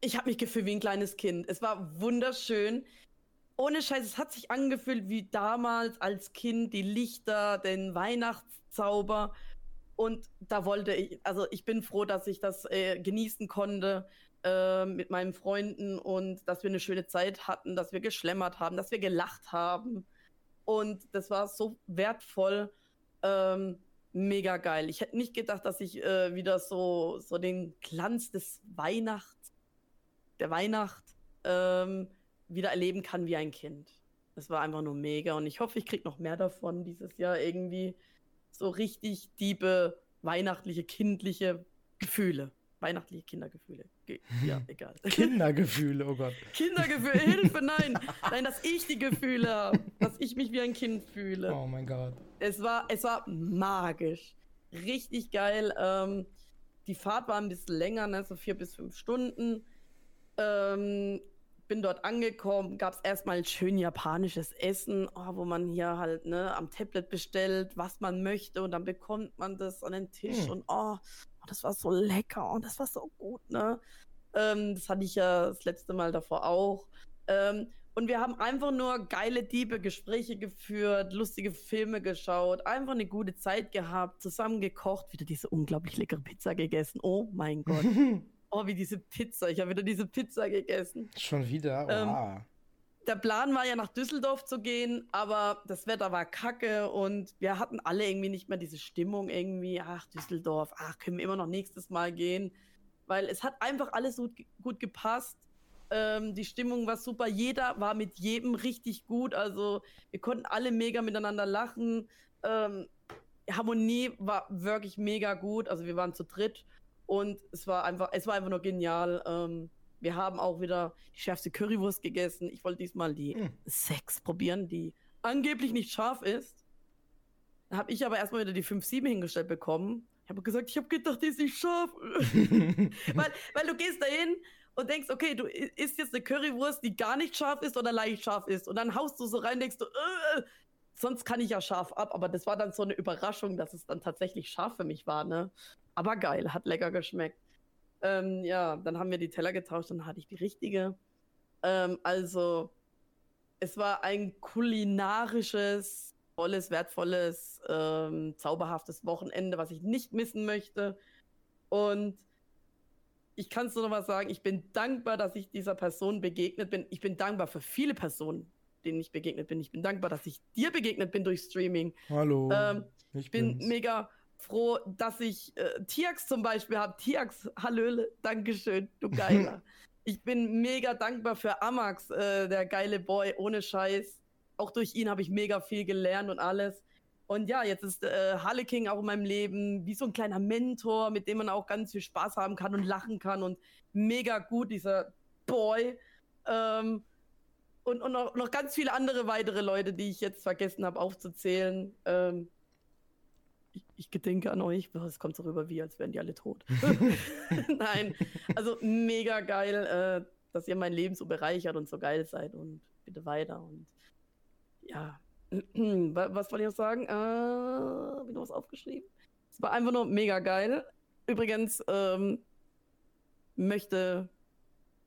ich habe mich gefühlt wie ein kleines Kind. Es war wunderschön. Ohne Scheiß, es hat sich angefühlt wie damals als Kind, die Lichter, den Weihnachtszauber. Und da wollte ich, also ich bin froh, dass ich das äh, genießen konnte äh, mit meinen Freunden und dass wir eine schöne Zeit hatten, dass wir geschlemmert haben, dass wir gelacht haben. Und das war so wertvoll. Ähm, mega geil. Ich hätte nicht gedacht, dass ich äh, wieder so, so den Glanz des Weihnachts der Weihnacht ähm, wieder erleben kann wie ein Kind. Das war einfach nur mega und ich hoffe, ich kriege noch mehr davon dieses Jahr irgendwie so richtig diebe, weihnachtliche, kindliche Gefühle. Weihnachtliche Kindergefühle. Ge ja, egal. Kindergefühle, oh Gott. Kindergefühle, Hilfe, nein. Nein, dass ich die Gefühle habe. Dass ich mich wie ein Kind fühle. Oh mein Gott. Es war, es war magisch. Richtig geil. Ähm, die Fahrt war ein bisschen länger, ne? so vier bis fünf Stunden. Ähm, bin dort angekommen, gab es erstmal ein schön japanisches Essen, oh, wo man hier halt ne, am Tablet bestellt, was man möchte und dann bekommt man das an den Tisch hm. und oh, oh, das war so lecker und oh, das war so gut, ne? Ähm, das hatte ich ja das letzte Mal davor auch. Ähm, und wir haben einfach nur geile, diebe Gespräche geführt, lustige Filme geschaut, einfach eine gute Zeit gehabt, zusammen gekocht, wieder diese unglaublich leckere Pizza gegessen. Oh mein Gott. Oh, wie diese Pizza. Ich habe wieder diese Pizza gegessen. Schon wieder? Ähm, der Plan war ja nach Düsseldorf zu gehen, aber das Wetter war kacke und wir hatten alle irgendwie nicht mehr diese Stimmung irgendwie. Ach, Düsseldorf, ach, können wir immer noch nächstes Mal gehen. Weil es hat einfach alles gut, gut gepasst. Ähm, die Stimmung war super. Jeder war mit jedem richtig gut. Also wir konnten alle mega miteinander lachen. Ähm, Harmonie war wirklich mega gut. Also wir waren zu dritt und es war einfach, es war einfach nur genial. Ähm, wir haben auch wieder die schärfste Currywurst gegessen. Ich wollte diesmal die hm. Sechs probieren, die angeblich nicht scharf ist. Da habe ich aber erstmal wieder die 5-7 hingestellt bekommen. Ich habe gesagt, ich habe gedacht, die ist nicht scharf. weil, weil du gehst dahin und denkst, okay, du isst jetzt eine Currywurst, die gar nicht scharf ist oder leicht scharf ist. Und dann haust du so rein, denkst du, äh, sonst kann ich ja scharf ab. Aber das war dann so eine Überraschung, dass es dann tatsächlich scharf für mich war, ne? aber geil, hat lecker geschmeckt. Ähm, ja, dann haben wir die Teller getauscht, dann hatte ich die richtige. Ähm, also, es war ein kulinarisches, tolles, wertvolles, ähm, zauberhaftes Wochenende, was ich nicht missen möchte. Und ich kann es nur noch mal sagen, ich bin dankbar, dass ich dieser Person begegnet bin. Ich bin dankbar für viele Personen, denen ich begegnet bin. Ich bin dankbar, dass ich dir begegnet bin durch Streaming. Hallo. Ähm, ich bin bin's. mega froh, dass ich äh, Tiax zum Beispiel habe. Tiax, Hallöle, Dankeschön, du Geiler. ich bin mega dankbar für Amax, äh, der geile Boy, ohne Scheiß. Auch durch ihn habe ich mega viel gelernt und alles. Und ja, jetzt ist äh, Harleking auch in meinem Leben wie so ein kleiner Mentor, mit dem man auch ganz viel Spaß haben kann und lachen kann und mega gut, dieser Boy. Ähm, und, und noch, noch ganz viele andere weitere Leute, die ich jetzt vergessen habe aufzuzählen. Ähm, ich, ich gedenke an euch. Es kommt so rüber, wie als wären die alle tot. Nein, also mega geil, äh, dass ihr mein Leben so bereichert und so geil seid und bitte weiter. Und ja, was wollte ich noch sagen? Äh, Habe ich noch was aufgeschrieben? Es war einfach nur mega geil. Übrigens, ähm, möchte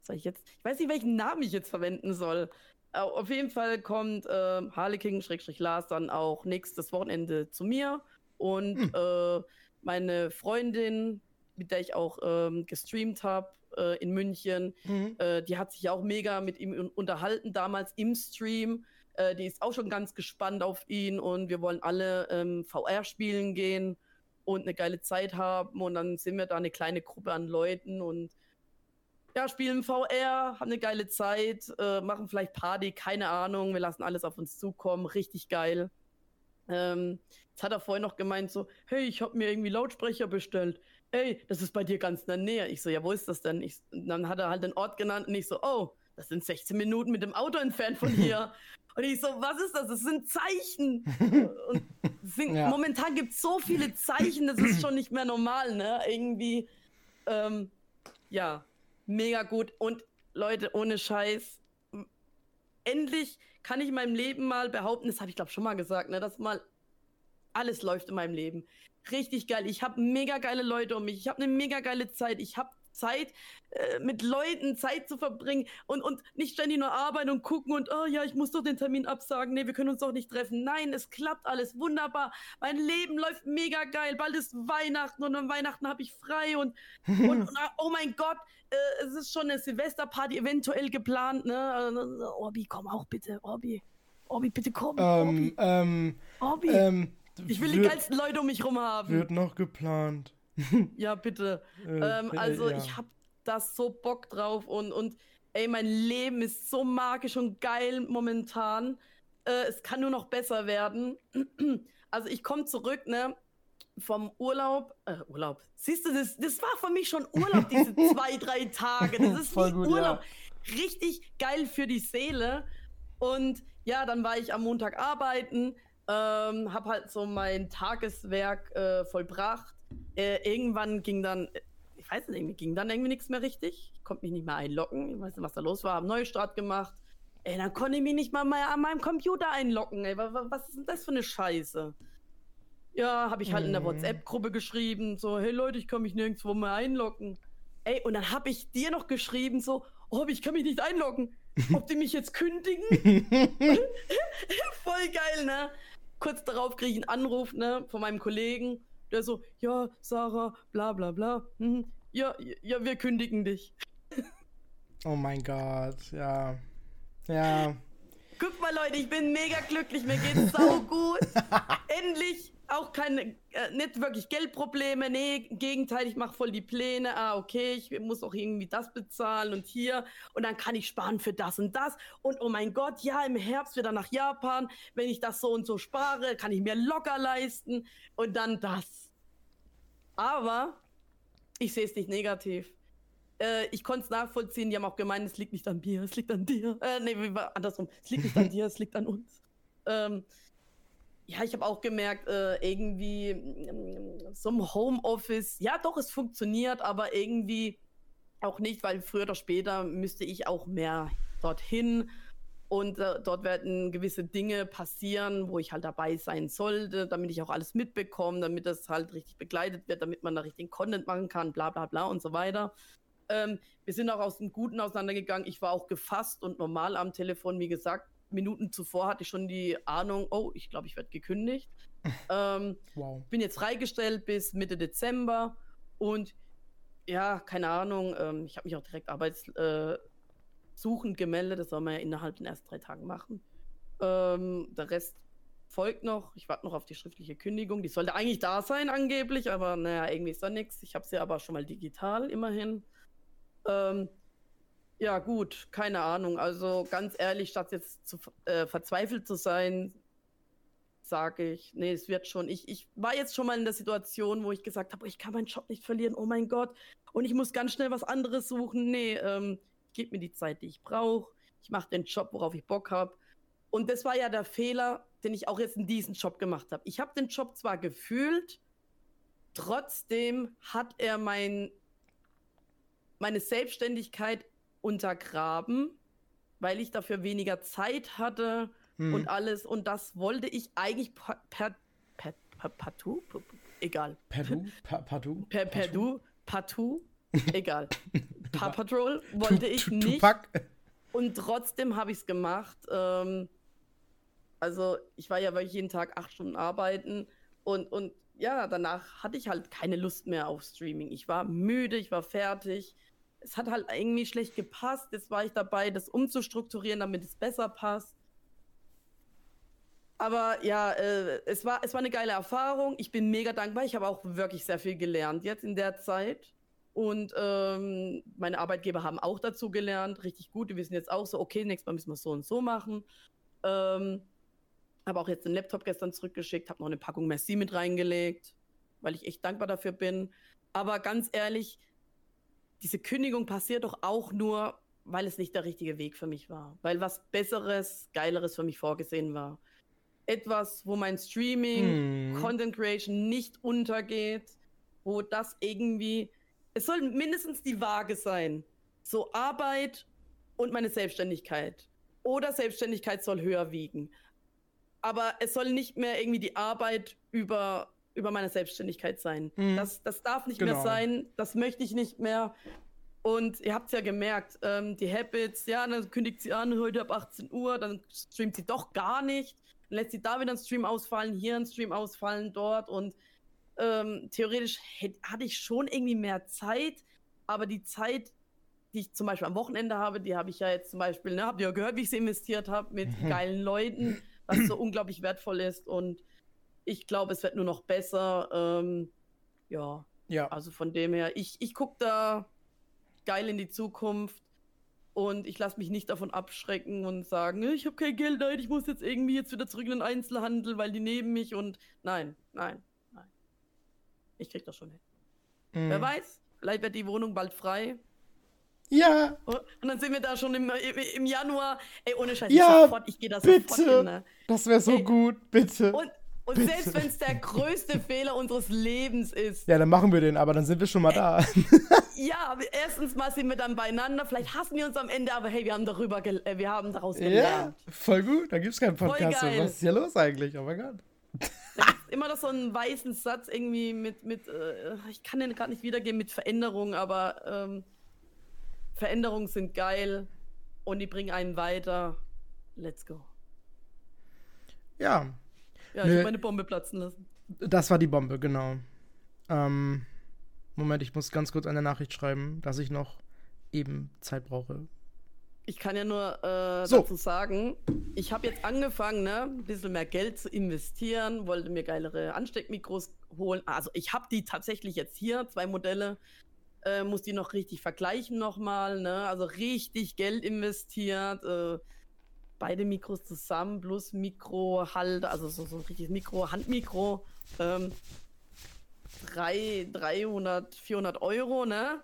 Sag ich jetzt? Ich weiß nicht, welchen Namen ich jetzt verwenden soll. Auf jeden Fall kommt äh, Harleking-Lars dann auch nächstes Wochenende zu mir und hm. äh, meine Freundin, mit der ich auch ähm, gestreamt habe äh, in München, mhm. Äh, die hat sich auch mega mit ihm unterhalten damals im Stream. Äh, die ist auch schon ganz gespannt auf ihn und wir wollen alle ähm, VR spielen gehen und eine geile Zeit haben und dann sind wir da eine kleine Gruppe an Leuten und ja, spielen VR, haben eine geile Zeit, äh, machen vielleicht Party, keine Ahnung. Wir lassen alles auf uns zukommen, richtig geil. Ähm, jetzt hat er vorhin noch gemeint so, hey, ich habe mir irgendwie Lautsprecher bestellt. Ey, das ist bei dir ganz in der Nähe. Ich so, ja, wo ist das denn? Ich, dann hat er halt den Ort genannt und ich so, oh, das sind 16 Minuten mit dem Auto entfernt von hier. und ich so, was ist das? Das sind Zeichen. und sind, ja. momentan gibt es so viele Zeichen, das ist schon nicht mehr normal, ne? Irgendwie, ähm, ja, mega gut. Und Leute, ohne Scheiß, endlich kann ich in meinem Leben mal behaupten, das habe ich glaube schon mal gesagt, ne, dass mal alles läuft in meinem Leben. Richtig geil. Ich habe mega geile Leute um mich. Ich habe eine mega geile Zeit. Ich habe Zeit, äh, mit Leuten Zeit zu verbringen und, und nicht ständig nur arbeiten und gucken und, oh ja, ich muss doch den Termin absagen. Nee, wir können uns doch nicht treffen. Nein, es klappt alles wunderbar. Mein Leben läuft mega geil. Bald ist Weihnachten und an Weihnachten habe ich frei und, und, und, oh mein Gott, äh, es ist schon eine Silvesterparty eventuell geplant. Ne? Orbi, komm auch bitte, Orbi. Orbi, bitte komm. Ähm, Orbi. Ähm, Orbi. Ähm, ich will wird, die geilsten Leute um mich rum haben. Wird noch geplant. ja, bitte. Äh, ähm, also, ja. ich hab da so Bock drauf und, und ey, mein Leben ist so magisch und geil momentan. Äh, es kann nur noch besser werden. also, ich komme zurück, ne? Vom Urlaub, äh, Urlaub. Siehst du, das, das war für mich schon Urlaub, diese zwei, drei Tage. Das ist Voll wie gut, Urlaub. Ja. Richtig geil für die Seele. Und ja, dann war ich am Montag arbeiten, ähm, hab halt so mein Tageswerk äh, vollbracht äh, irgendwann ging dann, ich weiß nicht, irgendwie ging dann irgendwie nichts mehr richtig. Ich konnte mich nicht mehr einloggen. Ich weiß nicht, was da los war. Hab Neustart gemacht. Ey, dann konnte ich mich nicht mal mehr an meinem Computer einloggen. Ey, was ist denn das für eine Scheiße? Ja, habe ich halt in der mhm. WhatsApp-Gruppe geschrieben, so, hey Leute, ich kann mich nirgendwo mehr einloggen. Ey, und dann habe ich dir noch geschrieben, so, oh, ich kann mich nicht einloggen. Ob die mich jetzt kündigen? Voll geil, ne? Kurz darauf kriege ich einen Anruf, ne, von meinem Kollegen der so, ja, Sarah, bla bla bla. Hm, ja, ja, wir kündigen dich. Oh mein Gott, ja. Ja. Guck mal, Leute, ich bin mega glücklich, mir geht's sau gut. Endlich auch keine, äh, nicht wirklich Geldprobleme, nee, im Gegenteil, ich mache voll die Pläne, ah, okay, ich muss auch irgendwie das bezahlen und hier und dann kann ich sparen für das und das und oh mein Gott, ja, im Herbst wieder nach Japan, wenn ich das so und so spare, kann ich mir locker leisten und dann das. Aber ich sehe es nicht negativ. Äh, ich konnte es nachvollziehen, die haben auch gemeint, es liegt nicht an mir, es liegt an dir. Äh, nee, andersrum, es liegt nicht an dir, es liegt an uns. Ähm, ja, ich habe auch gemerkt, äh, irgendwie äh, so ein Homeoffice, ja doch, es funktioniert, aber irgendwie auch nicht, weil früher oder später müsste ich auch mehr dorthin und äh, dort werden gewisse Dinge passieren, wo ich halt dabei sein sollte, damit ich auch alles mitbekomme, damit das halt richtig begleitet wird, damit man da richtigen Content machen kann, bla bla bla und so weiter. Ähm, wir sind auch aus dem Guten auseinandergegangen. Ich war auch gefasst und normal am Telefon, wie gesagt, Minuten zuvor hatte ich schon die Ahnung, oh, ich glaube, ich werde gekündigt. ähm, wow. Bin jetzt freigestellt bis Mitte Dezember und ja, keine Ahnung, ähm, ich habe mich auch direkt arbeitssuchend äh, gemeldet. Das soll man ja innerhalb der ersten drei Tagen machen. Ähm, der Rest folgt noch. Ich warte noch auf die schriftliche Kündigung. Die sollte eigentlich da sein, angeblich, aber naja, irgendwie ist da nichts. Ich habe sie aber schon mal digital, immerhin. Ähm, ja, gut, keine Ahnung. Also ganz ehrlich, statt jetzt zu, äh, verzweifelt zu sein, sage ich, nee, es wird schon. Ich, ich war jetzt schon mal in der Situation, wo ich gesagt habe, ich kann meinen Job nicht verlieren, oh mein Gott. Und ich muss ganz schnell was anderes suchen. Nee, ähm, gib mir die Zeit, die ich brauche. Ich mache den Job, worauf ich Bock habe. Und das war ja der Fehler, den ich auch jetzt in diesem Job gemacht habe. Ich habe den Job zwar gefühlt, trotzdem hat er mein, meine Selbstständigkeit untergraben, weil ich dafür weniger Zeit hatte hm. und alles. Und das wollte ich eigentlich per, per, per, per partout, egal. Perdu? Pa, partout? Per, perdu, partout, egal. Paw Patrol wollte ich nicht. Tupac. Und trotzdem habe ich es gemacht. Ähm, also ich war ja wirklich jeden Tag acht Stunden arbeiten und, und ja, danach hatte ich halt keine Lust mehr auf Streaming. Ich war müde, ich war fertig. Es hat halt irgendwie schlecht gepasst. Jetzt war ich dabei, das umzustrukturieren, damit es besser passt. Aber ja, äh, es, war, es war eine geile Erfahrung. Ich bin mega dankbar. Ich habe auch wirklich sehr viel gelernt jetzt in der Zeit. Und ähm, meine Arbeitgeber haben auch dazu gelernt. Richtig gut. Die wissen jetzt auch so, okay, nächstes Mal müssen wir so und so machen. Ähm, habe auch jetzt den Laptop gestern zurückgeschickt, habe noch eine Packung Merci mit reingelegt, weil ich echt dankbar dafür bin. Aber ganz ehrlich, diese Kündigung passiert doch auch nur, weil es nicht der richtige Weg für mich war. Weil was Besseres, Geileres für mich vorgesehen war. Etwas, wo mein Streaming, hm. Content Creation nicht untergeht, wo das irgendwie. Es soll mindestens die Waage sein. So Arbeit und meine Selbstständigkeit. Oder Selbstständigkeit soll höher wiegen aber es soll nicht mehr irgendwie die Arbeit über, über meine Selbstständigkeit sein. Mhm. Das, das darf nicht genau. mehr sein, das möchte ich nicht mehr. Und ihr habt es ja gemerkt, ähm, die Habits, ja, dann kündigt sie an, heute ab 18 Uhr, dann streamt sie doch gar nicht, dann lässt sie da wieder einen Stream ausfallen, hier einen Stream ausfallen, dort und ähm, theoretisch hätte, hatte ich schon irgendwie mehr Zeit, aber die Zeit, die ich zum Beispiel am Wochenende habe, die habe ich ja jetzt zum Beispiel, ne, habt ihr ja gehört, wie ich sie investiert habe mit geilen Leuten was so unglaublich wertvoll ist. Und ich glaube, es wird nur noch besser. Ähm, ja. ja. Also von dem her, ich, ich gucke da geil in die Zukunft. Und ich lasse mich nicht davon abschrecken und sagen, ich habe kein Geld, nein, ich muss jetzt irgendwie jetzt wieder zurück in den Einzelhandel, weil die neben mich und nein, nein, nein. Ich krieg das schon hin. Mhm. Wer weiß, vielleicht wird die Wohnung bald frei ja. Und dann sind wir da schon im, im Januar. Ey, ohne Scheiß, ja, sofort, ich gehe da bitte. sofort hin. Ne? Das wäre so Ey, gut, bitte. Und, und bitte. selbst wenn es der größte Fehler unseres Lebens ist. Ja, dann machen wir den, aber dann sind wir schon mal da. ja, erstens mal sind wir dann beieinander. Vielleicht hassen wir uns am Ende, aber hey, wir haben darüber, äh, wir haben daraus gelernt. Ja, voll gut. Da gibt es keinen Podcast. Was ist hier los eigentlich? Oh mein Gott. Da gibt's immer noch so einen weißen Satz irgendwie mit, mit äh, ich kann den gerade nicht wiedergeben, mit Veränderung, aber ähm, Veränderungen sind geil und die bringen einen weiter. Let's go. Ja. Ja, ich habe meine Bombe platzen lassen. Das war die Bombe, genau. Ähm, Moment, ich muss ganz kurz eine Nachricht schreiben, dass ich noch eben Zeit brauche. Ich kann ja nur äh, so. dazu sagen, ich habe jetzt angefangen, ne, ein bisschen mehr Geld zu investieren, wollte mir geilere Ansteckmikros holen. Also ich habe die tatsächlich jetzt hier, zwei Modelle äh, muss die noch richtig vergleichen nochmal, ne? Also richtig Geld investiert, äh, beide Mikros zusammen plus Mikrohalter, also so, so ein richtiges Mikro, Handmikro, ähm, drei, 300, 400 Euro, ne?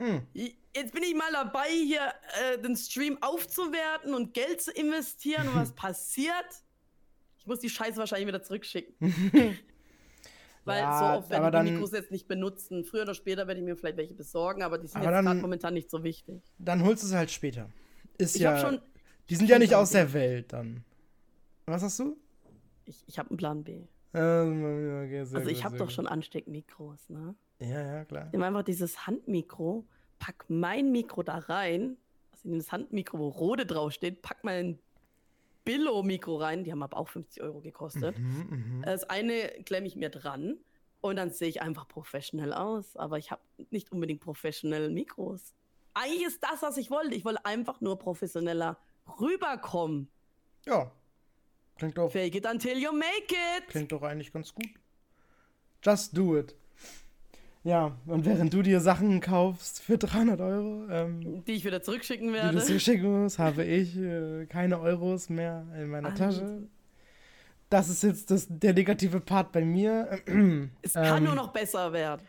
Hm. Jetzt bin ich mal dabei, hier äh, den Stream aufzuwerten und Geld zu investieren. Und was passiert? Ich muss die Scheiße wahrscheinlich wieder zurückschicken. Weil ja, so oft werde ich die Mikros jetzt nicht benutzen. Früher oder später werde ich mir vielleicht welche besorgen, aber die sind aber jetzt gerade momentan nicht so wichtig. Dann holst du sie halt später. Ist ich ja. Schon, die sind ja nicht aus der Welt dann. Was hast du? Ich, ich habe einen Plan B. Ähm, okay, also ich habe doch schon Ansteckmikros, ne? Ja, ja, klar. Ich nehme einfach dieses Handmikro, pack mein Mikro da rein, also in das Handmikro, wo Rode draufsteht, pack mein Billo-Mikro rein, die haben aber auch 50 Euro gekostet. Mhm, mh. Das eine klemme ich mir dran und dann sehe ich einfach professionell aus, aber ich habe nicht unbedingt professionelle Mikros. Eigentlich ist das, was ich wollte. Ich wollte einfach nur professioneller rüberkommen. Ja. Klingt doch. Fake it until you make it. Klingt doch eigentlich ganz gut. Just do it. Ja, und während du dir Sachen kaufst für 300 Euro, ähm, die ich wieder zurückschicken werde, die du zurückschicken musst, habe ich äh, keine Euros mehr in meiner Alter. Tasche. Das ist jetzt das, der negative Part bei mir. Es kann ähm, nur noch besser werden.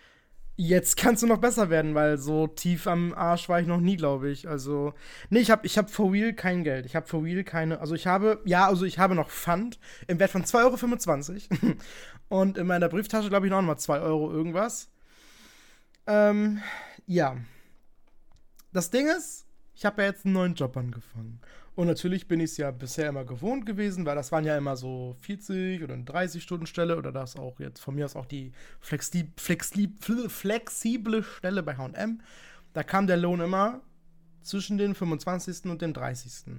Jetzt kannst du noch besser werden, weil so tief am Arsch war ich noch nie, glaube ich. Also, nee, ich habe ich hab for real kein Geld. Ich habe for real keine, also ich habe, ja, also ich habe noch Pfand im Wert von 2,25 Euro. Und in meiner Brieftasche, glaube ich, noch mal 2 Euro irgendwas. Ähm, ja. Das Ding ist, ich habe ja jetzt einen neuen Job angefangen. Und natürlich bin ich es ja bisher immer gewohnt gewesen, weil das waren ja immer so 40 oder 30 Stunden Stelle oder das auch jetzt von mir aus auch die flexi flexi flexible Stelle bei H&M. Da kam der Lohn immer zwischen dem 25. und dem 30.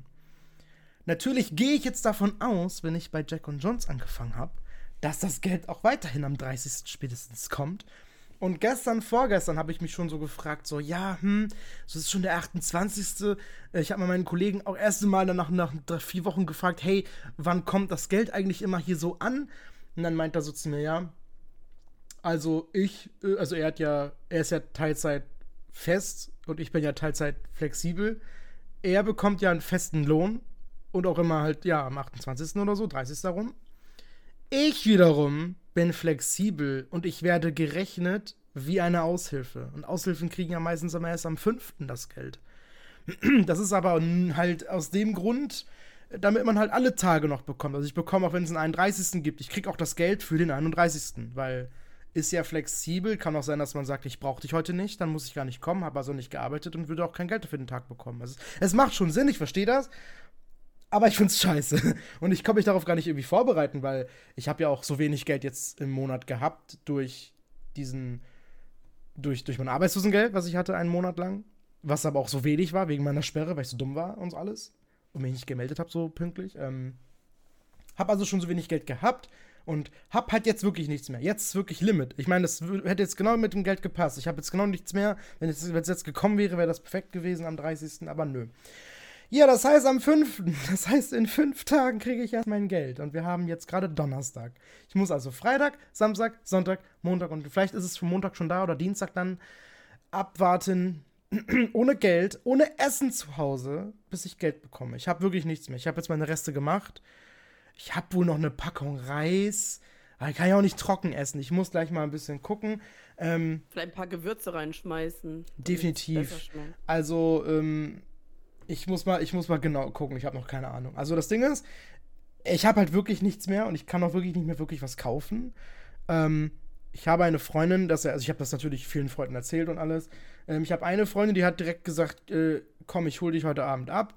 Natürlich gehe ich jetzt davon aus, wenn ich bei Jack und Jones angefangen habe, dass das Geld auch weiterhin am 30. spätestens kommt. Und gestern, vorgestern habe ich mich schon so gefragt, so, ja, hm, das ist schon der 28. Ich habe mal meinen Kollegen auch erst Mal danach nach drei, vier Wochen gefragt, hey, wann kommt das Geld eigentlich immer hier so an? Und dann meint er so zu mir, ja, also ich, äh, also er hat ja, er ist ja Teilzeit fest und ich bin ja Teilzeit flexibel. Er bekommt ja einen festen Lohn und auch immer halt, ja, am 28. oder so, 30. rum. Ich wiederum bin flexibel und ich werde gerechnet wie eine Aushilfe. Und Aushilfen kriegen ja meistens immer erst am 5. das Geld. Das ist aber halt aus dem Grund, damit man halt alle Tage noch bekommt. Also ich bekomme auch, wenn es einen 31. gibt, ich kriege auch das Geld für den 31. Weil ist ja flexibel, kann auch sein, dass man sagt, ich brauche dich heute nicht, dann muss ich gar nicht kommen, habe also nicht gearbeitet und würde auch kein Geld für den Tag bekommen. Also es macht schon Sinn, ich verstehe das. Aber ich find's scheiße. Und ich kann mich darauf gar nicht irgendwie vorbereiten, weil ich habe ja auch so wenig Geld jetzt im Monat gehabt durch diesen, durch, durch mein Arbeitslosengeld, was ich hatte einen Monat lang. Was aber auch so wenig war, wegen meiner Sperre, weil ich so dumm war und alles. Und mich nicht gemeldet habe, so pünktlich. Ähm, hab also schon so wenig Geld gehabt und hab halt jetzt wirklich nichts mehr. Jetzt ist wirklich Limit. Ich meine, das hätte jetzt genau mit dem Geld gepasst. Ich habe jetzt genau nichts mehr. Wenn es jetzt gekommen wäre, wäre das perfekt gewesen am 30. Aber nö. Ja, das heißt am 5. Das heißt, in fünf Tagen kriege ich erst mein Geld. Und wir haben jetzt gerade Donnerstag. Ich muss also Freitag, Samstag, Sonntag, Montag und vielleicht ist es für Montag schon da oder Dienstag dann abwarten. ohne Geld, ohne Essen zu Hause, bis ich Geld bekomme. Ich habe wirklich nichts mehr. Ich habe jetzt meine Reste gemacht. Ich habe wohl noch eine Packung Reis. Aber kann ich auch nicht trocken essen. Ich muss gleich mal ein bisschen gucken. Ähm, Vielleicht ein paar Gewürze reinschmeißen. Definitiv. Also, ähm, ich muss mal, ich muss mal genau gucken. Ich habe noch keine Ahnung. Also das Ding ist, ich habe halt wirklich nichts mehr und ich kann auch wirklich nicht mehr wirklich was kaufen. Ähm, ich habe eine Freundin, dass er, also ich habe das natürlich vielen Freunden erzählt und alles. Ähm, ich habe eine Freundin, die hat direkt gesagt, äh, komm, ich hole dich heute Abend ab.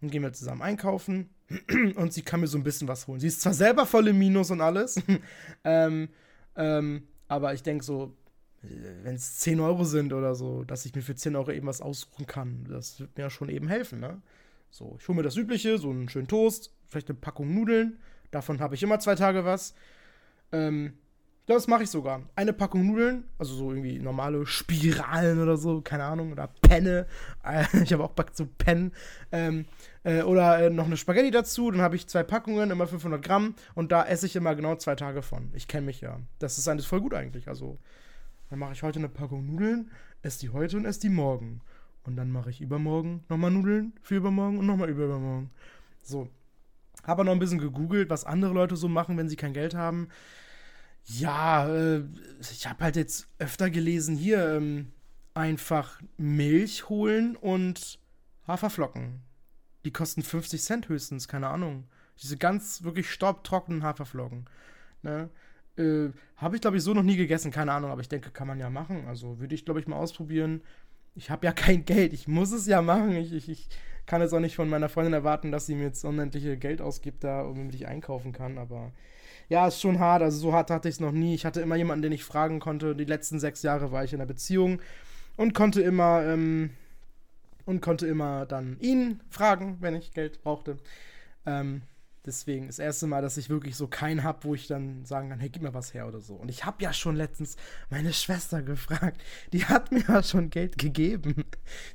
Dann gehen wir zusammen einkaufen und sie kann mir so ein bisschen was holen. Sie ist zwar selber voll im Minus und alles, ähm, ähm, aber ich denke so, wenn es 10 Euro sind oder so, dass ich mir für 10 Euro eben was aussuchen kann. Das wird mir ja schon eben helfen, ne? So, ich hole mir das Übliche, so einen schönen Toast, vielleicht eine Packung Nudeln. Davon habe ich immer zwei Tage was. Ähm, das mache ich sogar. Eine Packung Nudeln, also so irgendwie normale Spiralen oder so, keine Ahnung, oder Penne. ich habe auch so Pennen. Ähm, äh, oder äh, noch eine Spaghetti dazu, dann habe ich zwei Packungen, immer 500 Gramm. Und da esse ich immer genau zwei Tage von. Ich kenne mich ja. Das ist eigentlich voll gut eigentlich. Also, dann mache ich heute eine Packung Nudeln, esse die heute und esse die morgen. Und dann mache ich übermorgen nochmal Nudeln für übermorgen und nochmal übermorgen. So. Habe noch ein bisschen gegoogelt, was andere Leute so machen, wenn sie kein Geld haben. Ja, äh, ich habe halt jetzt öfter gelesen, hier ähm, einfach Milch holen und Haferflocken. Die kosten 50 Cent höchstens, keine Ahnung. Diese ganz wirklich staubtrockenen Haferflocken. Ne? Äh, habe ich, glaube ich, so noch nie gegessen, keine Ahnung, aber ich denke, kann man ja machen. Also würde ich, glaube ich, mal ausprobieren. Ich habe ja kein Geld, ich muss es ja machen. Ich, ich, ich kann jetzt auch nicht von meiner Freundin erwarten, dass sie mir jetzt unendliche Geld ausgibt, da, damit ich einkaufen kann, aber ja, ist schon hart. Also so hart hatte ich es noch nie. Ich hatte immer jemanden, den ich fragen konnte. Die letzten sechs Jahre war ich in einer Beziehung und konnte immer ähm, und konnte immer dann ihn fragen, wenn ich Geld brauchte. Ähm, Deswegen das erste Mal, dass ich wirklich so keinen habe, wo ich dann sagen kann, hey, gib mir was her oder so. Und ich habe ja schon letztens meine Schwester gefragt. Die hat mir ja schon Geld gegeben.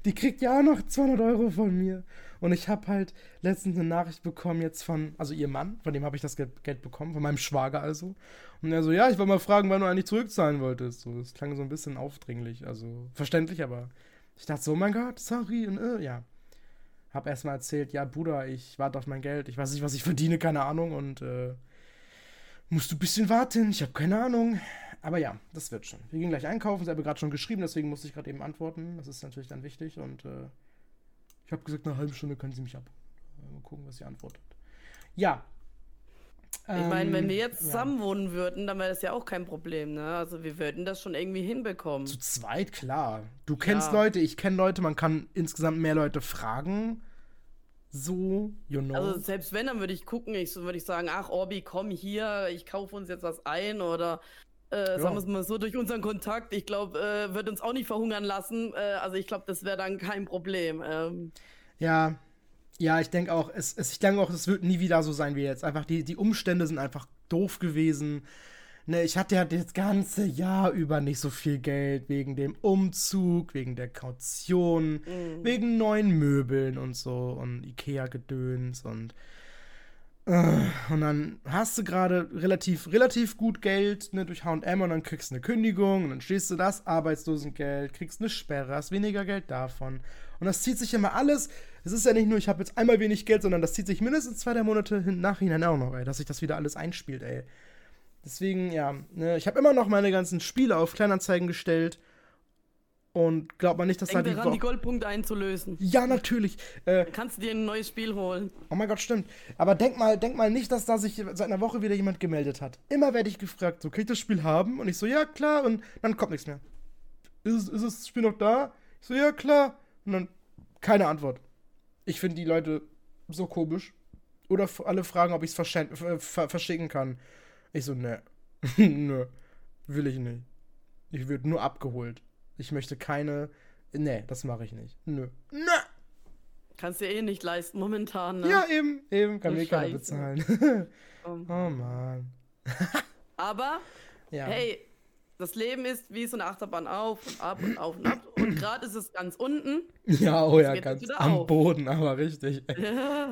Die kriegt ja auch noch 200 Euro von mir. Und ich habe halt letztens eine Nachricht bekommen jetzt von, also ihr Mann, von dem habe ich das Geld bekommen, von meinem Schwager also. Und er so, ja, ich wollte mal fragen, wann du eigentlich zurückzahlen wolltest. So, das klang so ein bisschen aufdringlich, also verständlich, aber ich dachte so, oh mein Gott, sorry und äh, ja hab erstmal erzählt, ja, Bruder, ich warte auf mein Geld, ich weiß nicht, was ich verdiene, keine Ahnung und äh, musst du ein bisschen warten, ich habe keine Ahnung. Aber ja, das wird schon. Wir gehen gleich einkaufen, sie haben gerade schon geschrieben, deswegen musste ich gerade eben antworten. Das ist natürlich dann wichtig und äh, ich habe gesagt, nach einer halben Stunde können sie mich ab. Mal gucken, was sie antwortet. Ja, ich meine, wenn wir ähm, jetzt zusammen ja. wohnen würden, dann wäre das ja auch kein Problem, ne? Also wir würden das schon irgendwie hinbekommen. Zu zweit, klar. Du kennst ja. Leute, ich kenne Leute, man kann insgesamt mehr Leute fragen. So, you know. Also selbst wenn, dann würde ich gucken, ich so würde ich sagen, ach Orbi, komm hier, ich kaufe uns jetzt was ein oder Äh. Sagen wir es mal so, durch unseren Kontakt, ich glaube, äh, wird uns auch nicht verhungern lassen. Äh, also ich glaube, das wäre dann kein Problem. Ähm, Ja, ja, ich denke auch, es, es, ich denke auch, es wird nie wieder so sein wie jetzt. Einfach die, die Umstände sind einfach doof gewesen. Ne, ich hatte ja das ganze Jahr über nicht so viel Geld wegen dem Umzug, wegen der Kaution, wegen neuen Möbeln und so und Ikea-Gedöns und und dann hast du gerade relativ, relativ gut Geld ne, durch HM und dann kriegst du eine Kündigung und dann stehst du das Arbeitslosengeld, kriegst eine Sperre, hast weniger Geld davon. Und das zieht sich immer alles. Es ist ja nicht nur, ich habe jetzt einmal wenig Geld, sondern das zieht sich mindestens zwei, drei Monate hin, nachhinein auch noch, ey, dass sich das wieder alles einspielt, ey. Deswegen, ja, ne, ich habe immer noch meine ganzen Spiele auf Kleinanzeigen gestellt. Und glaub mal nicht, dass da denk die. daran, die Goldpunkte einzulösen. ja, natürlich. Äh, Dann kannst du dir ein neues Spiel holen. Oh mein Gott, stimmt. Aber denk mal, denk mal nicht, dass da sich seit einer Woche wieder jemand gemeldet hat. Immer werde ich gefragt, so, kann ich das Spiel haben? Und ich so, ja, klar. Und dann kommt nichts mehr. Ist, ist das Spiel noch da? Ich so, ja, klar. Und dann keine Antwort. Ich finde die Leute so komisch. Oder alle fragen, ob ich es verschen- ver ver verschicken kann. Ich so, ne. Nö. Will ich nicht. Ich würde nur abgeholt. Ich möchte keine. Nee, das mache ich nicht. Nö. Nö. Kannst dir eh nicht leisten momentan. Ne? Ja, eben, eben, kann mir keiner scheiße. bezahlen. Ähm, oh Mann. Aber, Ja. hey, das Leben ist wie so eine Achterbahn auf und ab und auf und ab. Und gerade ist es ganz unten. Ja, oh ja, ganz am auf. Boden, aber richtig. Ja,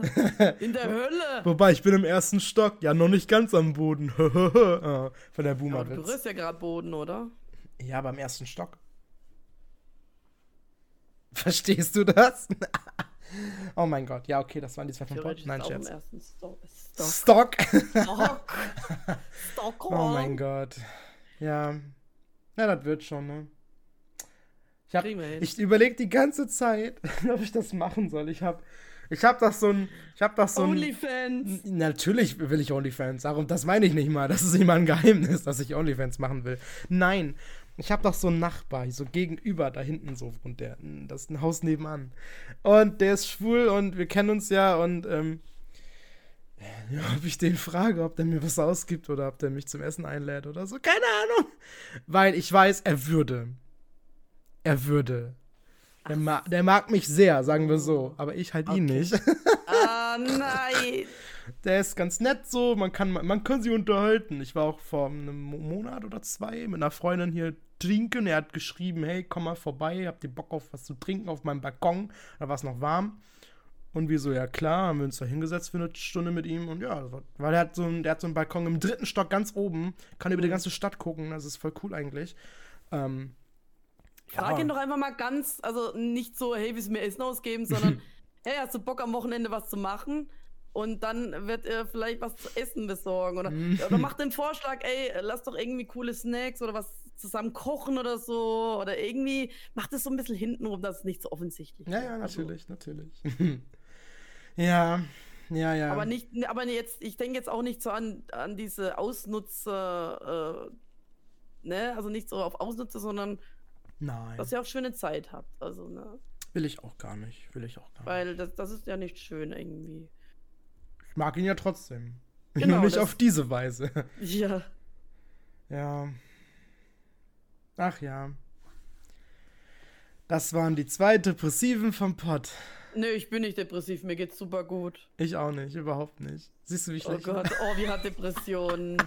in der Hölle. Wobei, ich bin im ersten Stock. Ja, noch nicht ganz am Boden. Ah, Von der Aber du berührst ja gerade Boden, oder? Ja, beim ersten Stock. Verstehst du das? oh mein Gott. Ja, okay, das waren die zwei von Pod. Nein, Scherz. Stock. Stock. Stock. Oh mein Gott. Ja. Ja, das wird schon, ne? Ich, hab, ich überlege die ganze Zeit, ob ich das machen soll. Ich habe ich hab das so ein. Ich habe das so ein. Onlyfans. Natürlich will ich OnlyFans. Darum, das meine ich nicht mal. Das ist nicht mal ein Geheimnis, dass ich OnlyFans machen will. Nein, ich habe doch so einen Nachbar, so gegenüber, da hinten so wohnt der. Das ist ein Haus nebenan. Und der ist schwul und wir kennen uns ja und ähm, ja, ob ich den frage, ob der mir was ausgibt oder ob der mich zum Essen einlädt oder so. Keine Ahnung. Weil ich weiß, er würde. Er würde. Der, ma der mag mich sehr, sagen wir so. Aber ich halt ihn Okay. nicht. Ah, nein. Der ist ganz nett so, man kann, man kann sich unterhalten. Ich war auch vor einem Mo- Monat oder zwei mit einer Freundin hier trinken. Er hat geschrieben, hey, komm mal vorbei, habt ihr Bock auf was zu trinken auf meinem Balkon? Da war es noch warm. Und wir so, ja klar, haben wir uns da hingesetzt für eine Stunde mit ihm. Und ja, weil er hat so einen, der hat so einen Balkon im dritten Stock ganz oben, kann über die ganze Stadt gucken, das ist voll cool eigentlich. Ähm, Frag ja. ihn doch einfach mal ganz, also nicht so, hey, willst du mir Essen ausgeben, sondern, hey, hast du Bock am Wochenende was zu machen? Und dann wird er vielleicht was zu essen besorgen. Oder, Mhm. oder mach den Vorschlag, ey, lass doch irgendwie coole Snacks oder was zusammen kochen oder so. Oder irgendwie, mach das so ein bisschen hintenrum, dass es nicht so offensichtlich Ja, wird. ja, Also, natürlich, natürlich. ja, ja, ja. Aber nicht, aber jetzt, ich denke jetzt auch nicht so an, an diese Ausnutzer, äh, ne, also nicht so auf Ausnutzer, sondern Nein, dass ihr auch schöne Zeit habt. Also, ne? will ich auch gar nicht. Will ich auch gar nicht. Weil das, das ist ja nicht schön irgendwie. Ich mag ihn ja trotzdem. Genau, Nur nicht auf diese Weise. Ja. ja. Ach ja. Das waren die zwei Depressiven vom Pott. Nö, ich bin nicht depressiv, mir geht's super gut. Ich auch nicht, überhaupt nicht. Siehst du, wie Oh schlecht? Gott, oh, wie hat Depressionen.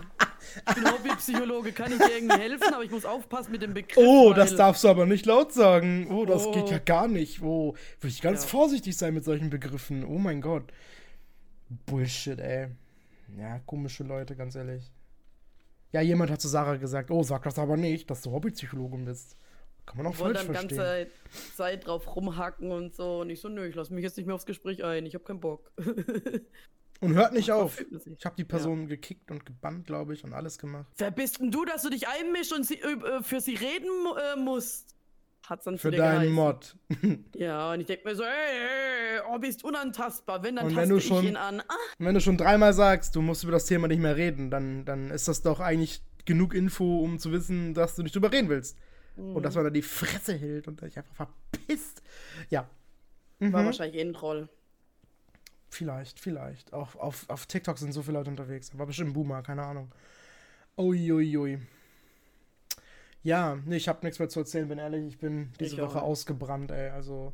Ich bin Hobbypsychologe, kann ich dir irgendwie helfen, aber ich muss aufpassen mit dem Begriff. Oh, das darfst du aber nicht laut sagen. Oh, das Oh. geht ja gar nicht. Oh, würde ich ganz Ja. vorsichtig sein mit solchen Begriffen. Oh mein Gott. Bullshit, ey. Ja, komische Leute, ganz ehrlich. Ja, jemand hat zu Sarah gesagt, oh, sag das aber nicht, dass du Hobbypsychologin bist. Kann man auch Ich wollte falsch dann verstehen. ganze Zeit drauf rumhacken und so. Und ich so, nö, ich lass mich jetzt nicht mehr aufs Gespräch ein, ich hab keinen Bock. Und hört nicht auf. Ich habe die Person gekickt und gebannt, glaube ich, und alles gemacht. Wer bist denn du, dass du dich einmischst und sie, äh, für sie reden äh, musst? Hat's dann zu Für deinen. Mod. Ja, und ich denk mir so, ey, ey, oh, bist unantastbar. Wenn, dann Und taste wenn du ich schon- ihn an. Ah, Und wenn du schon dreimal sagst, du musst über das Thema nicht mehr reden, dann, dann ist das doch eigentlich genug Info, um zu wissen, dass du nicht drüber reden willst. Und Mhm. dass man da die Fresse hält und dich einfach verpisst. Ja. war Mhm. wahrscheinlich eh ein Troll. Vielleicht, vielleicht. Auch auf, auf TikTok sind so viele Leute unterwegs. War bestimmt ein Boomer, keine Ahnung. Uiuiui. Ja, nee, ich habe nichts mehr zu erzählen, bin ehrlich. Ich bin diese Ich auch Woche nicht. ausgebrannt, ey. Also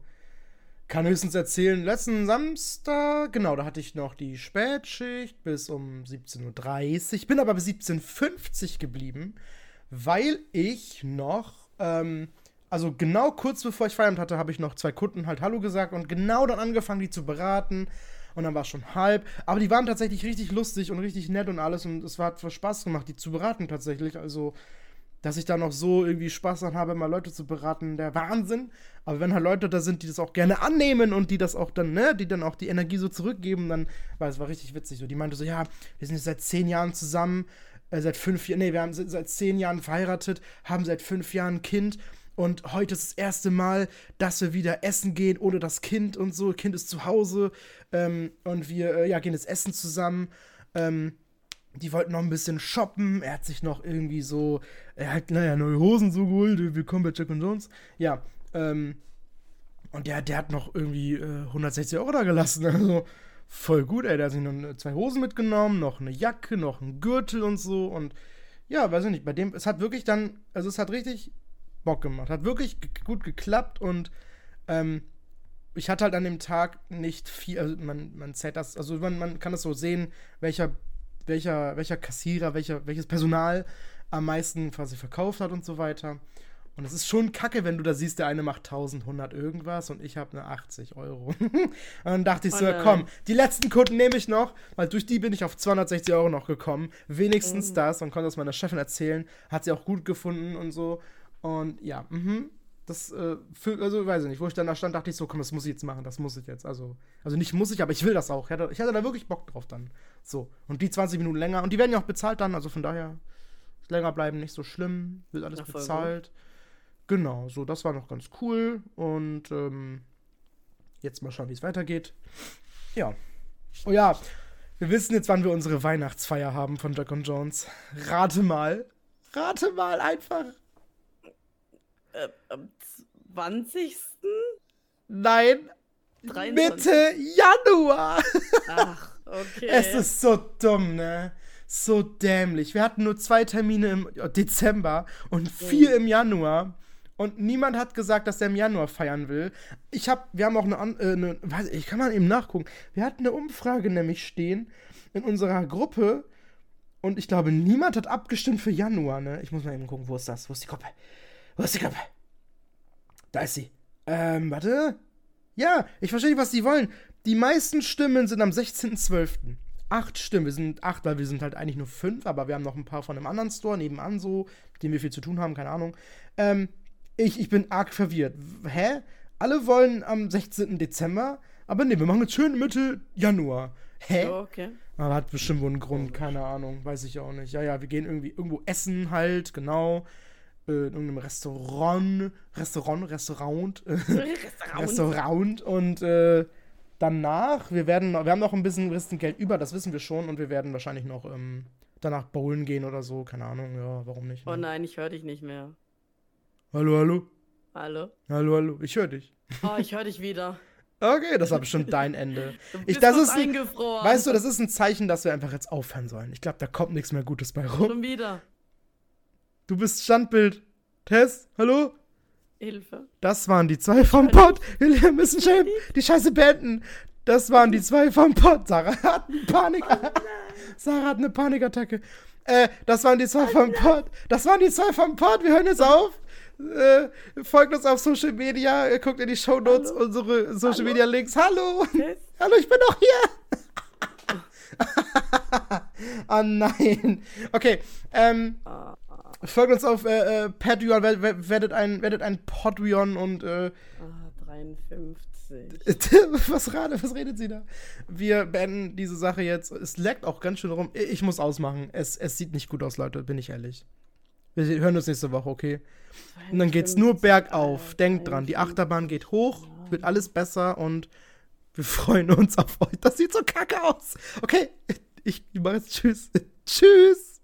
kann höchstens erzählen, letzten Samstag, genau, da hatte ich noch die Spätschicht bis um 17.30 Uhr. Bin aber bis 17.50 Uhr geblieben, weil ich noch, ähm, also genau kurz bevor ich Feierabend hatte, habe ich noch zwei Kunden halt Hallo gesagt und genau dann angefangen, die zu beraten. Und dann war es schon halb. Aber die waren tatsächlich richtig lustig und richtig nett und alles. Und es war, hat Spaß gemacht, die zu beraten tatsächlich. Also, dass ich da noch so irgendwie Spaß dran habe, mal Leute zu beraten, der Wahnsinn. Aber wenn halt Leute da sind, die das auch gerne annehmen und die das auch dann, ne, die dann auch die Energie so zurückgeben, dann war es war richtig witzig. So, die meinte so, ja, wir sind jetzt seit zehn Jahren zusammen, äh, seit fünf Jahren, nee, wir haben seit zehn Jahren verheiratet, haben seit fünf Jahren ein Kind. Und heute ist das erste Mal, dass wir wieder essen gehen ohne das Kind und so. Kind ist zu Hause ähm, und wir äh, ja, gehen jetzt essen zusammen. Ähm, die wollten noch ein bisschen shoppen. Er hat sich noch irgendwie so, er hat, naja, neue Hosen so geholt. Willkommen bei Jack und Jones. Ja, ähm, und der, der hat noch irgendwie äh, 160 Euro da gelassen. Also voll gut, ey. Der hat sich noch ne- zwei Hosen mitgenommen, noch eine Jacke, noch einen Gürtel und so. Und ja, weiß ich nicht, bei dem, es hat wirklich dann, also es hat richtig Bock gemacht. Hat wirklich gut geklappt und ähm, ich hatte halt an dem Tag nicht viel, also man, man zählt das, also man, man kann das so sehen, welcher, welcher, welcher Kassierer, welcher, welches Personal am meisten quasi verkauft hat und so weiter. Und es ist schon kacke, wenn du da siehst, der eine macht 1100 irgendwas und ich habe eine 80 Euro. und dann dachte ich Oh so, nein. komm, die letzten Kunden nehme ich noch, weil durch die bin ich auf 260 Euro noch gekommen. Wenigstens Mhm. das und konnte das meiner Chefin erzählen. Hat sie auch gut gefunden und so. Und ja, mhm. Das, äh, für, also weiß ich nicht, wo ich dann da stand, dachte ich so, komm, das muss ich jetzt machen, das muss ich jetzt. Also, also nicht muss ich, aber ich will das auch. Ich hatte, ich hatte da wirklich Bock drauf dann. So. Und die 20 Minuten länger. Und die werden ja auch bezahlt dann, also von daher länger bleiben nicht so schlimm. Wird alles voll bezahlt. Genau, so, das war noch ganz cool. Und ähm, jetzt mal schauen, wie es weitergeht. Ja. Oh ja, wir wissen jetzt, wann wir unsere Weihnachtsfeier haben von Jack und Jones. Rate mal. Rate mal einfach. Äh, am 20. Nein, 23. Mitte Januar. Ach, okay. Es ist so dumm, ne? So dämlich. Wir hatten nur zwei Termine im Dezember und vier im Januar. Und niemand hat gesagt, dass er im Januar feiern will. Ich hab, wir haben auch eine, äh, eine weiß, ich kann mal eben nachgucken. Wir hatten eine Umfrage nämlich stehen in unserer Gruppe und ich glaube, niemand hat abgestimmt für Januar, ne? Ich muss mal eben gucken, wo ist das? Wo ist die Gruppe? Wo ist die Gruppe? Da ist sie. Ähm, warte. Ja, ich verstehe nicht, was die wollen. Die meisten Stimmen sind am 16.12. Acht Stimmen. Wir sind acht, weil wir sind halt eigentlich nur fünf, aber wir haben noch ein paar von einem anderen Store nebenan so, mit dem wir viel zu tun haben, keine Ahnung. Ähm, ich, ich bin arg verwirrt. Hä? Alle wollen am 16. Dezember, aber nee, wir machen jetzt schön Mitte Januar. Hä? Ja, okay. Aber hat bestimmt wohl einen Grund, keine Ahnung, weiß ich auch nicht. Ja, ja, wir gehen irgendwie irgendwo essen halt, genau. Äh, in irgendeinem Restaurant, Restaurant, Restaurant, äh, Restaurant. Restaurant und äh, danach, wir werden, noch- wir haben noch ein bisschen, bisschen Geld über, das wissen wir schon und wir werden wahrscheinlich noch ähm, danach bowlen gehen oder so, keine Ahnung, ja, warum nicht. Oh Ne? nein, ich höre dich nicht mehr. Hallo, hallo, Hallo? hallo, hallo, ich höre dich. Oh, ich höre dich wieder. Okay, das war bestimmt dein Ende. Ich- das ist ein- eingefroren. Weißt du, das ist ein Zeichen, dass wir einfach jetzt aufhören sollen. Ich glaube, da kommt nichts mehr Gutes bei rum. Schon wieder. Du bist Standbild. Tess, hallo? Hilfe. Das waren die zwei vom Pod. Wir müssen schnell die Scheiße beenden. Das waren die zwei vom Pod. Sarah hat eine Panik. Sarah hat eine Panikattacke. Äh, das waren die zwei vom Pod. Das waren die zwei vom Pod. Wir hören jetzt auf. Äh, folgt uns auf Social Media. Guckt in die Show Notes unsere Social Hallo? Media Links. Hallo. Tess? Hallo, ich bin noch hier. Ah nein. Okay. Ähm, Ah, folgt uns auf äh, äh, Patreon, wer- wer- werdet ein, werdet ein Patreon und äh, ah, 53. was, rade, was redet sie da? Wir beenden diese Sache jetzt. Es leckt auch ganz schön rum. Ich muss ausmachen. Es, es sieht nicht gut aus, Leute, bin ich ehrlich. Wir hören uns nächste Woche, okay? Und dann geht's nur 52, bergauf. Denkt dran, die 53. Achterbahn geht hoch, wird alles besser und wir freuen uns auf euch. Das sieht so kacke aus. Okay, ich mache jetzt Tschüss. Tschüss.